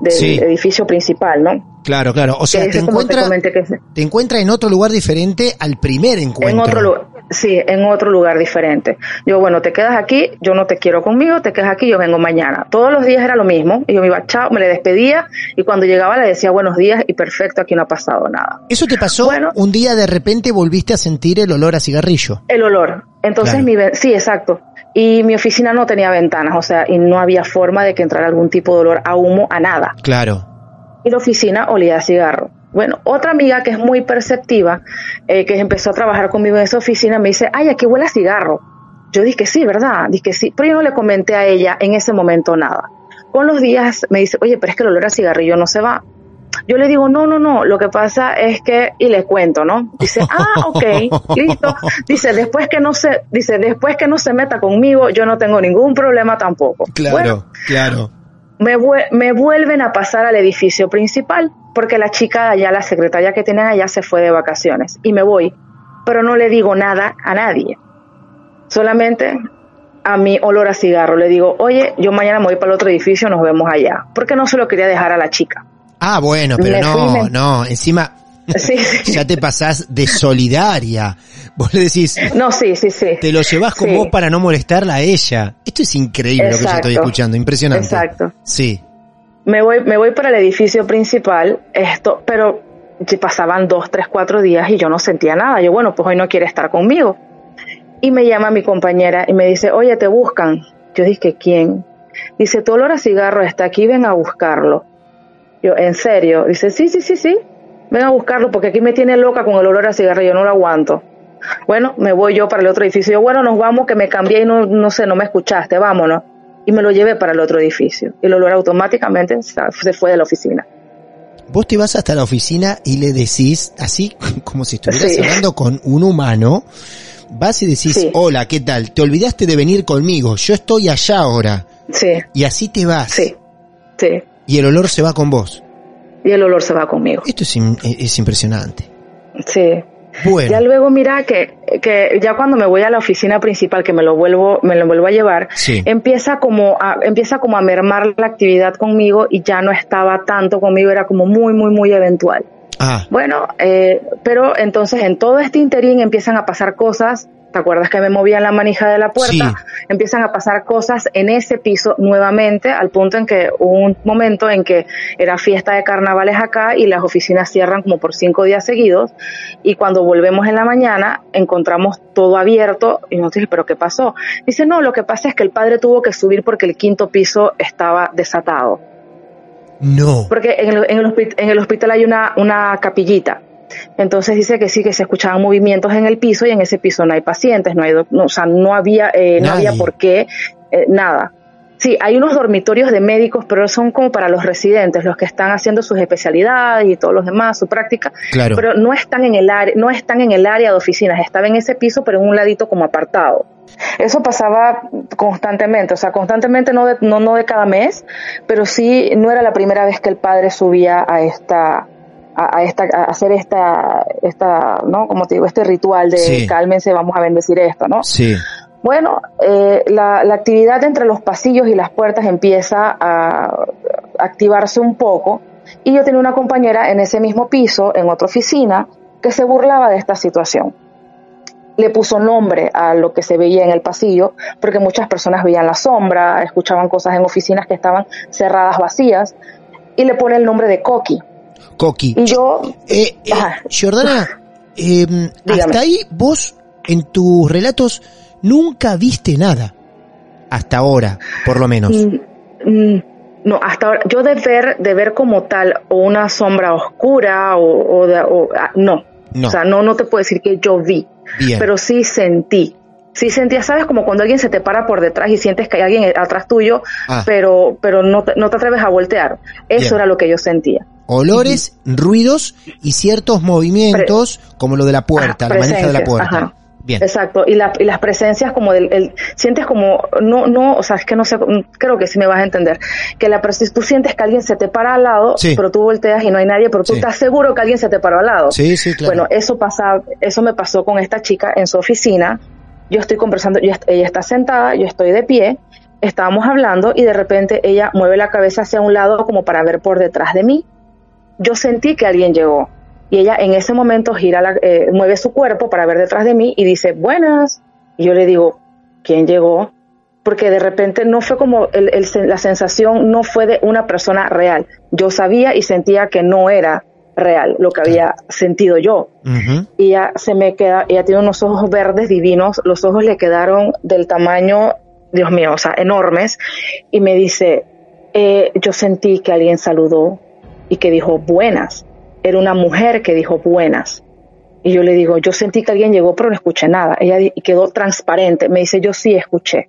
del edificio principal, ¿no? Claro, claro. O sea, te te encuentra, comenté, que te encuentra en otro lugar diferente al primer encuentro. en otro lugar, sí, en otro lugar diferente. Yo, bueno, te quedas aquí, yo no te quiero conmigo, te quedas aquí, yo vengo mañana. Todos los días era lo mismo, y yo me iba, chao, me le despedía, y cuando llegaba le decía buenos días, y perfecto, aquí no ha pasado nada. ¿Eso te pasó? Bueno. un día de repente volviste a sentir el olor a cigarrillo. El olor. Entonces Claro. mi ven- sí, exacto. Y mi oficina no tenía ventanas, o sea, y no había forma de que entrara algún tipo de olor a humo, a nada. Claro. y la oficina olía a cigarro. Bueno, otra amiga que es muy perceptiva, eh, que empezó a trabajar conmigo en esa oficina, me dice, ay, aquí huele a cigarro. Yo dije, sí, ¿verdad? Dije, sí, pero yo no le comenté a ella en ese momento nada. Con los días me dice, oye, pero es que el olor a cigarrillo no se va. Yo le digo, no, no, no, lo que pasa es que, y le cuento, ¿no? Dice, ah, ok, listo. Dice, después que no se, dice, después que no se meta conmigo, yo no tengo ningún problema tampoco. Claro, Bueno, claro. me vuelven a pasar al edificio principal porque la chica allá, la secretaria que tienen allá, se fue de vacaciones y me voy, pero no le digo nada a nadie. Solamente a mi olor a cigarro le digo, oye, yo mañana me voy para el otro edificio, nos vemos allá, porque no se lo quería dejar a la chica. Ah, bueno, pero Me no, me- no, encima Sí, sí. ya te pasás de solidaria. Vos le decís, No, sí, sí, sí. te lo llevas con Sí. vos para no molestarla a ella. Esto es increíble lo que yo estoy escuchando, impresionante. Exacto. Sí. Me voy, me voy para el edificio principal, esto, pero pasaban dos, tres, cuatro días y yo no sentía nada. Yo, bueno, pues hoy no quiere estar conmigo. Y me llama mi compañera y me dice, oye, te buscan. Yo dije, ¿quién? Dice, tu olor a cigarro está aquí, ven a buscarlo. Yo, ¿en serio? Dice, sí, sí, sí, sí, ven a buscarlo porque aquí me tiene loca con el olor a cigarro, yo no lo aguanto. Bueno, me voy yo para el otro edificio. Yo, bueno, nos vamos, que me cambié y no, no sé, no me escuchaste, vámonos. Y me lo llevé para el otro edificio. Y el olor automáticamente se fue de la oficina. Vos te vas hasta la oficina y le decís, así como si estuvieras Sí. hablando con un humano, vas y decís, Sí. hola, ¿qué tal? Te olvidaste de venir conmigo, yo estoy allá ahora. Sí, Y así te vas. sí, sí. Y el olor se va con vos. Y el olor se va conmigo. Esto es, im- es impresionante. Sí. Bueno, Ya luego mira que, que ya cuando me voy a la oficina principal que me lo vuelvo me lo vuelvo a llevar Sí. empieza como a, empieza como a mermar la actividad conmigo y ya no estaba tanto conmigo era como muy muy muy eventual. Ah, bueno eh, pero entonces en todo este interín empiezan a pasar cosas ¿Te acuerdas que me movía en la manija de la puerta? Sí. Empiezan a pasar cosas en ese piso nuevamente, al punto en que hubo un momento en que era fiesta de carnavales acá y las oficinas cierran como por cinco días seguidos. Y cuando volvemos en la mañana, encontramos todo abierto y nos dice, ¿pero qué pasó? Dice, no, lo que pasa es que el padre tuvo que subir porque el quinto piso estaba desatado. no. Porque en el, en el, hospi- en el hospital hay una, una capillita. Entonces dice que sí, que se escuchaban movimientos en el piso y en ese piso no hay pacientes, no hay, no, o sea, no había, eh, no había por qué, eh, nada. Sí, hay unos dormitorios de médicos, pero son como para los residentes, los que están haciendo sus especialidades y todos los demás, su práctica. Claro. Pero no están en el área, no están en el área de oficinas, estaba en ese piso, pero en un ladito como apartado. Eso pasaba constantemente, o sea, constantemente no de, no, no de cada mes, pero sí no era la primera vez que el padre subía a esta a, a esta a hacer esta esta no como te digo este ritual de Sí. cálmense vamos a bendecir esto no Sí. bueno, eh, la, la actividad entre los pasillos y las puertas empieza a activarse un poco y yo tenía una compañera en ese mismo piso, en otra oficina, que se burlaba de esta situación. Le puso nombre a lo que se veía en el pasillo, porque muchas personas veían la sombra, escuchaban cosas en oficinas que estaban cerradas, vacías, y le pone el nombre de Coqui. Coqui. Yo, Eh, eh. Jordana, eh, Dígame. hasta ahí vos en tus relatos nunca viste nada. Hasta ahora, por lo menos. Mm, mm, no, hasta ahora, yo de ver, de ver como tal o una sombra oscura o, o de- o- ah, no. No. O sea, no, no te puedo decir que yo vi, Bien. pero sí sentí. Sí sentía, ¿sabes? Como cuando alguien se te para por detrás y sientes que hay alguien atrás tuyo, Ah. pero, pero no, te, no te atreves a voltear. Eso Bien. era lo que yo sentía. Olores, ruidos y ciertos movimientos, como lo de la puerta, la manija de la puerta. ajá. Bien. Exacto, y, la- y las presencias como del, el, sientes como, no, no, o sea, es que no sé, mm, creo que sí me vas a entender, que la pres- tú sientes que alguien se te para al lado, Sí. pero tú volteas y no hay nadie, pero tú Sí. estás seguro que alguien se te paró al lado. Sí, sí, claro. Bueno, eso pasa, eso me pasó con esta chica en su oficina, yo estoy conversando, ella está sentada, yo estoy de pie, estábamos hablando y de repente ella mueve la cabeza hacia un lado como para ver por detrás de mí. Yo sentí que alguien llegó y ella en ese momento gira eh, mueve su cuerpo para ver detrás de mí y dice buenas. Y yo le digo, ¿quién llegó? Porque de repente no fue como la sensación no fue de una persona real. Yo sabía y sentía que no era real lo que había sentido yo Ujú. y ella se me queda, ella tiene unos ojos verdes divinos, los ojos le quedaron del tamaño, Dios mío, o sea, enormes, y me dice, eh, yo sentí que alguien saludó y que dijo buenas, era una mujer que dijo buenas. Y yo le digo, yo sentí que alguien llegó, pero no escuché nada. Ella quedó transparente. Me dice, yo sí escuché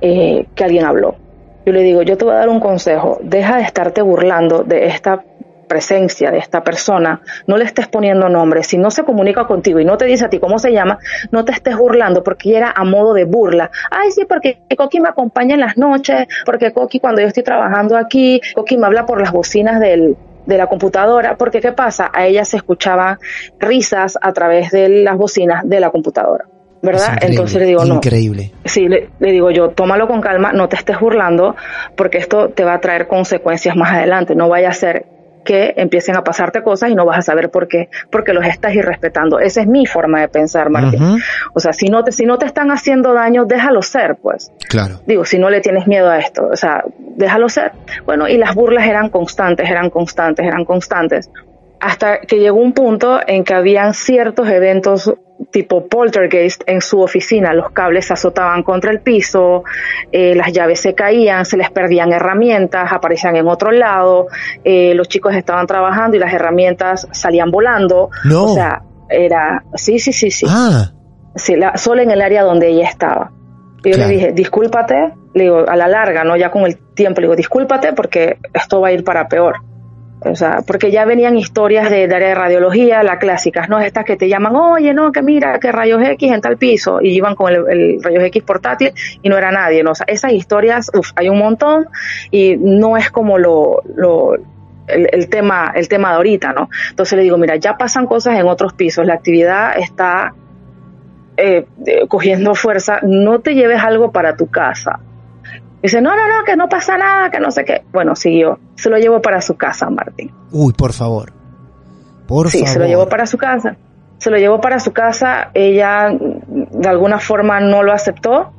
eh, que alguien habló. Yo le digo, yo te voy a dar un consejo. Deja de estarte burlando de esta presencia, de esta persona. No le estés poniendo nombre. Si no se comunica contigo y no te dice a ti cómo se llama, no te estés burlando porque era a modo de burla. Ay, sí, porque Coqui me acompaña en las noches, porque Coqui cuando yo estoy trabajando aquí, Coqui me habla por las bocinas del, de la computadora, porque ¿qué pasa? A ella se escuchaban risas a través de las bocinas de la computadora, ¿verdad? Entonces le digo, no, Increíble. Sí, le, le digo yo, tómalo con calma, no te estés burlando, porque esto te va a traer consecuencias más adelante. No vaya a ser que empiecen a pasarte cosas y no vas a saber por qué, porque los estás irrespetando. Esa es mi forma de pensar, Martín. O sea, si no te, si no te están haciendo daño, déjalo ser, pues. Claro. Digo, si no le tienes miedo a esto, o sea, déjalo ser. Bueno, y las burlas eran constantes, eran constantes, eran constantes. Hasta que llegó un punto en que habían ciertos eventos tipo poltergeist en su oficina. Los cables se azotaban contra el piso, eh, las llaves se caían, se les perdían herramientas, aparecían en otro lado, eh, los chicos estaban trabajando y las herramientas salían volando. No. O sea, era, sí, sí, sí, sí. Ah, Sí, la- solo en el área donde ella estaba. Y yo Claro. le dije, discúlpate, le digo, a la larga, ¿no? Ya con el tiempo, le digo, discúlpate porque esto va a ir para peor. O sea, porque ya venían historias de, área de radiología, las clásicas, ¿no? Estas que te llaman, oye, no, que mira, que rayos X en tal piso, y iban con el, el rayos X portátil y no era nadie, ¿no? O sea, esas historias, uf, hay un montón y no es como lo, lo, el, el tema, el tema de ahorita, ¿no? Entonces le digo, mira, ya pasan cosas en otros pisos, la actividad está eh, eh, cogiendo fuerza, no te lleves algo para tu casa. Dice, no, no, no, que no pasa nada, que no sé qué. Bueno, siguió. Se lo llevó para su casa, Martín. uy, por favor. Por sí, favor. se lo llevó para su casa. Se lo llevó para su casa. Ella mm, de alguna forma no lo aceptó.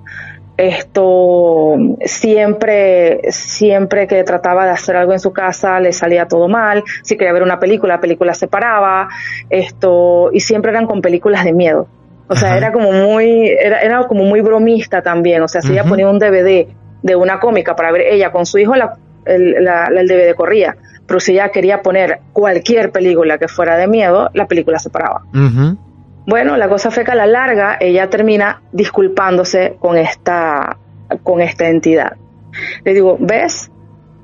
Esto siempre, siempre que trataba de hacer algo en su casa le salía todo mal. Si quería ver una película, la película se paraba. Esto, y siempre eran con películas de miedo. O sea, Ajá. era como muy, era, era como muy bromista también. O sea, si ella ponía un DVD de una cómica para ver ella con su hijo, la, el, la- la- el DVD corría. Pero si ella quería poner cualquier película que fuera de miedo, la película se paraba. Bueno, la cosa fue que a la larga ella termina disculpándose con esta, con esta entidad. Le digo, ¿ves?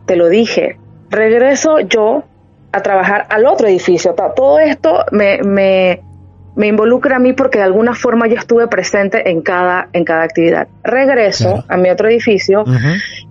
Te lo dije. Regreso yo a trabajar al otro edificio. Todo esto me, me, me involucra a mí porque de alguna forma yo estuve presente en cada, en cada actividad. Regreso Claro. a mi otro edificio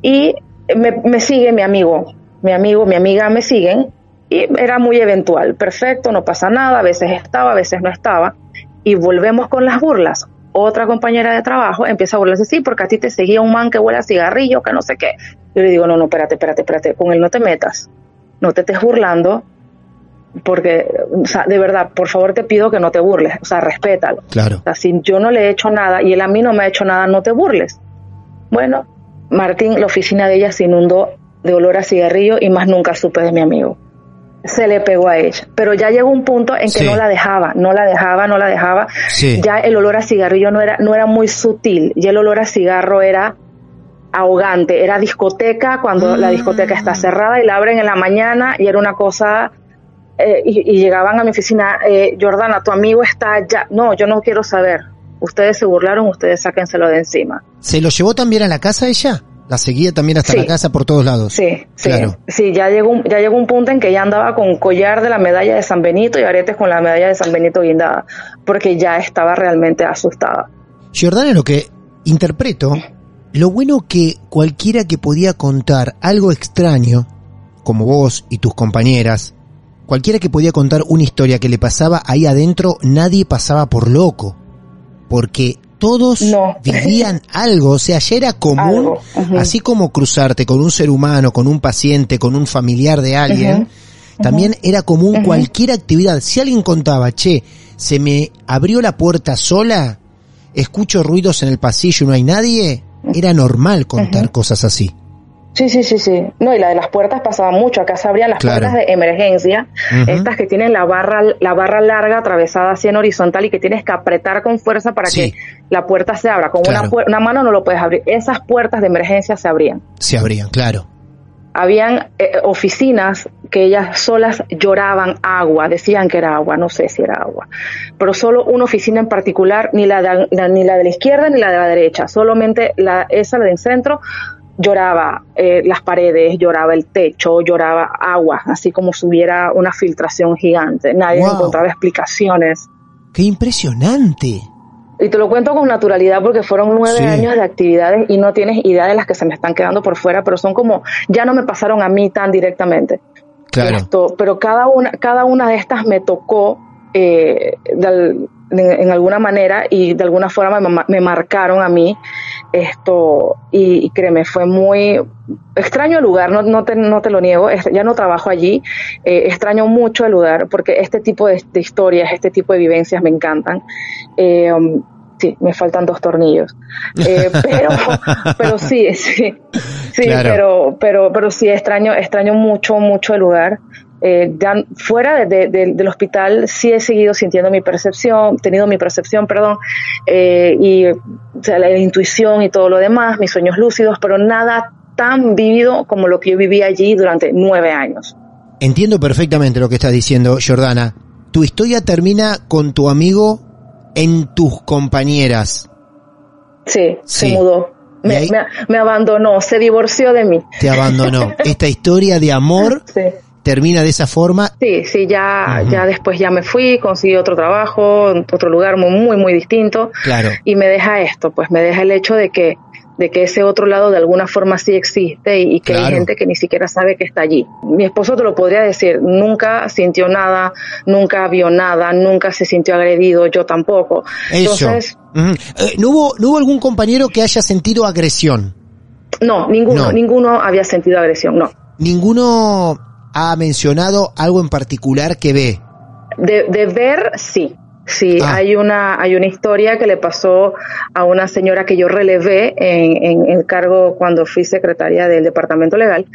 y me, me sigue mi amigo, mi amigo, mi amiga me siguen y era muy eventual, perfecto, no pasa nada, a veces estaba, a veces no estaba y volvemos con las burlas. Otra compañera de trabajo empieza a burlarse, sí, porque a ti te seguía un man que huele a cigarrillo, que no sé qué. Yo le digo, no, no, espérate, espérate, espérate, con él no te metas, no te estés burlando, porque, o sea, de verdad, por favor te pido que no te burles, o sea, respétalo. Claro. O sea, si yo no le he hecho nada y él a mí no me ha hecho nada, no te burles. Bueno, Martín, la oficina de ella se inundó de olor a cigarrillo y más nunca supe de mi amigo. Se le pegó a ella. Pero ya llegó un punto en que Sí. no la dejaba, no la dejaba, no la dejaba. Sí. Ya el olor a cigarrillo no era, no era muy sutil, ya el olor a cigarro era ahogante, era discoteca cuando la discoteca está cerrada y la abren en la mañana y era una cosa eh, y, y llegaban a mi oficina, eh, Jordana, tu amigo está allá. No, yo no quiero saber. Ustedes se burlaron, ustedes sáquenselo de encima. ¿Se lo llevó también a la casa ella? La seguía también hasta Sí. la casa por todos lados. Sí, sí. Claro. Sí, ya llegó, un- ya llegó un punto en que ya andaba con collar de la medalla de San Benito y aretes con la medalla de San Benito guindada, porque ya estaba realmente asustada. Giordana, lo que interpreto, lo bueno que cualquiera que podía contar algo extraño, como vos y tus compañeras, cualquiera que podía contar una historia que le pasaba ahí adentro, nadie pasaba por loco. Porque todos No. vivían algo, o sea, ya era común, así como cruzarte con un ser humano, con un paciente, con un familiar de alguien, también era común cualquier actividad. Si alguien contaba, che, se me abrió la puerta sola, escucho ruidos en el pasillo y no hay nadie, era normal contar cosas así. Sí, sí, sí, sí. No, y la de las puertas pasaba mucho. Acá se abrían las Claro. puertas de emergencia, estas que tienen la barra, la barra larga atravesada así en horizontal y que tienes que apretar con fuerza para Sí. que la puerta se abra. Con Claro. una, una mano no lo puedes abrir. Esas puertas de emergencia se abrían. Se abrían, claro. Habían eh, oficinas que ellas solas lloraban agua, decían que era agua, no sé si era agua, pero solo una oficina en particular, ni la de, la- ni la de la izquierda ni la de la derecha, solamente la, esa la del centro lloraba eh, las paredes, lloraba el techo, lloraba agua, así como si hubiera una filtración gigante. Nadie Wow. encontraba explicaciones. ¡Qué impresionante! Y te lo cuento con naturalidad porque fueron nueve Sí. años de actividades y no tienes idea de las que se me están quedando por fuera, pero son como, ya no me pasaron a mí tan directamente. Claro. Esto, pero cada una, cada una de estas me tocó eh, de, en alguna manera y de alguna forma me, me marcaron a mí esto y, y, créeme, fue muy extraño el lugar, no, no, te, no te lo niego, ya no trabajo allí, eh, extraño mucho el lugar porque este tipo de, de, historias, este tipo de vivencias me encantan. Eh, um, sí, me faltan dos tornillos. Eh, pero, pero sí, sí, sí, claro. pero, pero, pero sí extraño, extraño mucho, mucho el lugar. Eh, fuera de, de, del hospital sí he seguido sintiendo mi percepción, tenido mi percepción, perdón, eh, y o sea, la, intuición y todo lo demás, mis sueños lúcidos, pero nada tan vivido como lo que yo viví allí durante nueve años. Entiendo perfectamente lo que estás diciendo, Jordana. Tu historia termina con tu amigo en tus compañeras. Sí, sí. se mudó. Me, ahí... me, me, abandonó, se divorció de mí. Te abandonó. Esta historia de amor sí. Termina de esa forma. Sí, sí, ya, uh -huh. ya después ya me fui, conseguí otro trabajo, otro lugar muy, muy, muy distinto. Claro. Y me deja esto, pues me deja el hecho de que de que ese otro lado de alguna forma sí existe y, y que claro. hay gente que ni siquiera sabe que está allí. Mi esposo te lo podría decir, nunca sintió nada, nunca vio nada, nunca se sintió agredido, yo tampoco. Eso. Entonces, uh -huh. eh, ¿no, hubo, ¿No hubo algún compañero que haya sentido agresión? No, ninguno, no. ninguno había sentido agresión, no. ¿Ninguno ha mencionado algo en particular que ve? De, de ver, sí. Sí, ah. hay una hay una historia que le pasó a una señora que yo relevé en, en, el cargo cuando fui secretaria del departamento legal.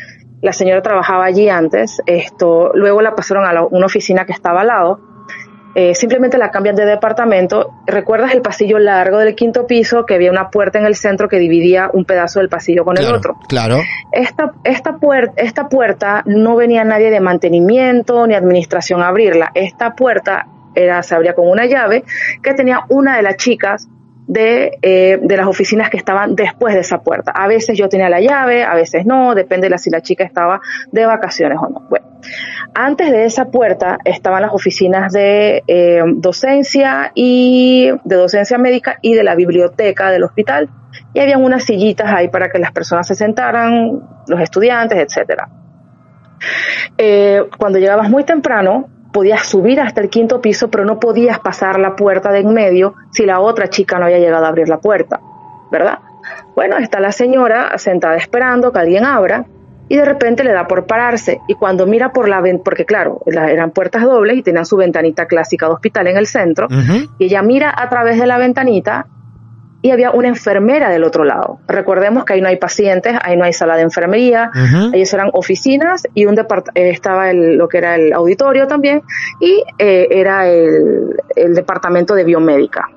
La señora trabajaba allí antes, esto luego la pasaron a la, una oficina que estaba al lado. Eh, simplemente la cambian de departamento. ¿Recuerdas el pasillo largo del quinto piso que había una puerta en el centro que dividía un pedazo del pasillo con claro, el otro? Claro. Esta, esta, puerta, esta puerta no venía nadie de mantenimiento ni administración a abrirla. Esta puerta era, se abría con una llave que tenía una de las chicas de, eh, de las oficinas que estaban después de esa puerta. A veces yo tenía la llave, a veces no, depende de si la chica estaba de vacaciones o no. Bueno, antes de esa puerta estaban las oficinas de eh, docencia y de docencia médica y de la biblioteca del hospital y habían unas sillitas ahí para que las personas se sentaran, los estudiantes, etcétera. Eh, cuando llegabas muy temprano, podías subir hasta el quinto piso, pero no podías pasar la puerta de en medio si la otra chica no había llegado a abrir la puerta, ¿verdad? Bueno, está la señora sentada esperando que alguien abra y de repente le da por pararse y cuando mira por la ventana, porque claro, eran puertas dobles y tenían su ventanita clásica de hospital en el centro, uh -huh. y ella mira a través de la ventanita y había una enfermera del otro lado. Recordemos que ahí no hay pacientes, ahí no hay sala de enfermería, uh -huh. ahí eran oficinas y un eh, estaba el, lo que era el auditorio también y eh, era el, el, departamento de biomédica.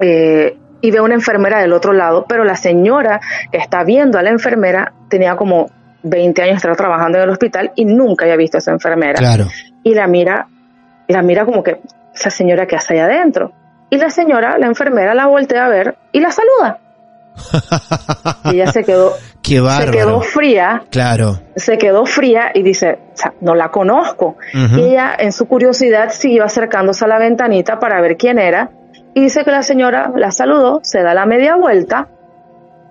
Eh, y ve una enfermera del otro lado, pero la señora que está viendo a la enfermera tenía como 20 años estar trabajando en el hospital y nunca había visto a esa enfermera. Claro. Y la mira, la mira como que esa señora que hace ahí adentro y la señora, la enfermera, la voltea a ver y la saluda. y ella se quedó, Qué se quedó fría. Claro. Se quedó fría y dice, o sea, no la conozco. Uh -huh. Y ella, en su curiosidad, siguió acercándose a la ventanita para ver quién era. Y dice que la señora la saludó, se da la media vuelta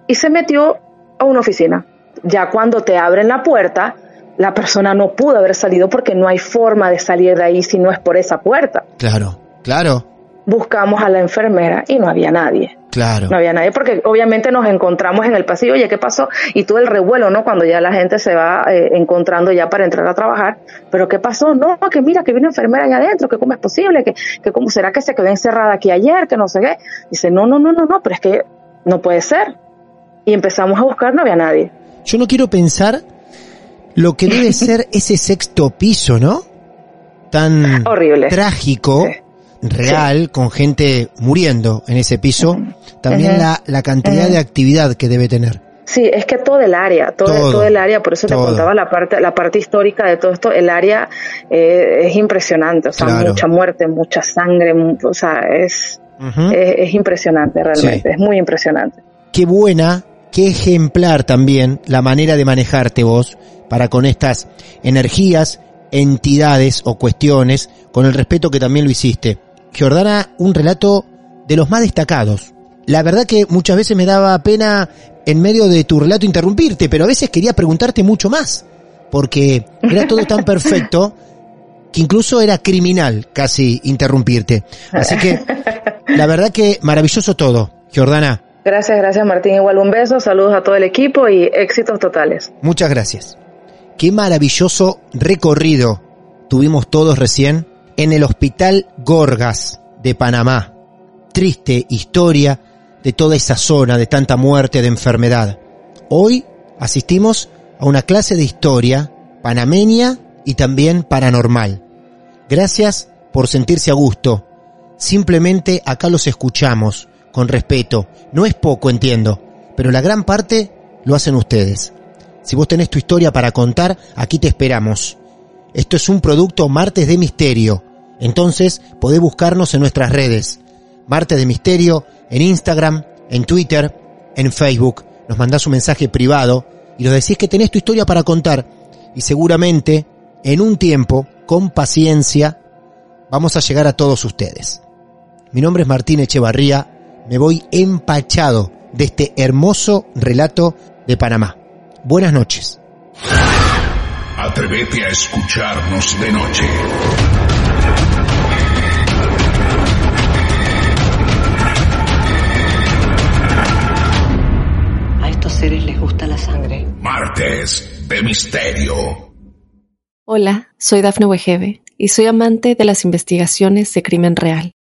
y se metió a una oficina. Ya cuando te abren la puerta, la persona no pudo haber salido porque no hay forma de salir de ahí si no es por esa puerta. Claro, claro buscamos a la enfermera y no había nadie. Claro. No había nadie porque obviamente nos encontramos en el pasillo, oye, ¿qué pasó? Y todo el revuelo, ¿no? Cuando ya la gente se va eh, encontrando ya para entrar a trabajar. Pero ¿qué pasó? No, que mira, que vino enfermera allá adentro, que cómo es posible, que, que cómo será que se quedó encerrada aquí ayer, que no sé qué. Dice, no, no, no, no, no, pero es que no puede ser. Y empezamos a buscar, no había nadie. Yo no quiero pensar lo que debe ser ese sexto piso, ¿no? Tan horrible. Trágico. Sí real, sí. con gente muriendo en ese piso, también la, la, cantidad de actividad que debe tener. Sí, es que todo el área, todo, todo, todo el área, por eso todo. te contaba la parte, la parte histórica de todo esto, el área eh, es impresionante, o sea, claro. mucha muerte, mucha sangre, o sea, es, uh -huh. es, es, impresionante realmente, sí. es muy impresionante. Qué buena, qué ejemplar también la manera de manejarte vos para con estas energías, entidades o cuestiones, con el respeto que también lo hiciste. Jordana, un relato de los más destacados. La verdad que muchas veces me daba pena en medio de tu relato interrumpirte, pero a veces quería preguntarte mucho más, porque era todo tan perfecto que incluso era criminal casi interrumpirte. Así que la verdad que maravilloso todo, Jordana. Gracias, gracias Martín. Igual un beso, saludos a todo el equipo y éxitos totales. Muchas gracias. Qué maravilloso recorrido tuvimos todos recién en el Hospital Gorgas de Panamá. Triste historia de toda esa zona de tanta muerte, de enfermedad. Hoy asistimos a una clase de historia panameña y también paranormal. Gracias por sentirse a gusto. Simplemente acá los escuchamos con respeto. No es poco, entiendo, pero la gran parte lo hacen ustedes. Si vos tenés tu historia para contar, aquí te esperamos. Esto es un producto Martes de Misterio. Entonces podés buscarnos en nuestras redes. Martes de Misterio, en Instagram, en Twitter, en Facebook. Nos mandás un mensaje privado y nos decís que tenés tu historia para contar. Y seguramente, en un tiempo, con paciencia, vamos a llegar a todos ustedes. Mi nombre es Martín Echevarría. Me voy empachado de este hermoso relato de Panamá. Buenas noches. Atrévete a escucharnos de noche. A estos seres les gusta la sangre. Martes de Misterio. Hola, soy Dafne Wegebe y soy amante de las investigaciones de crimen real.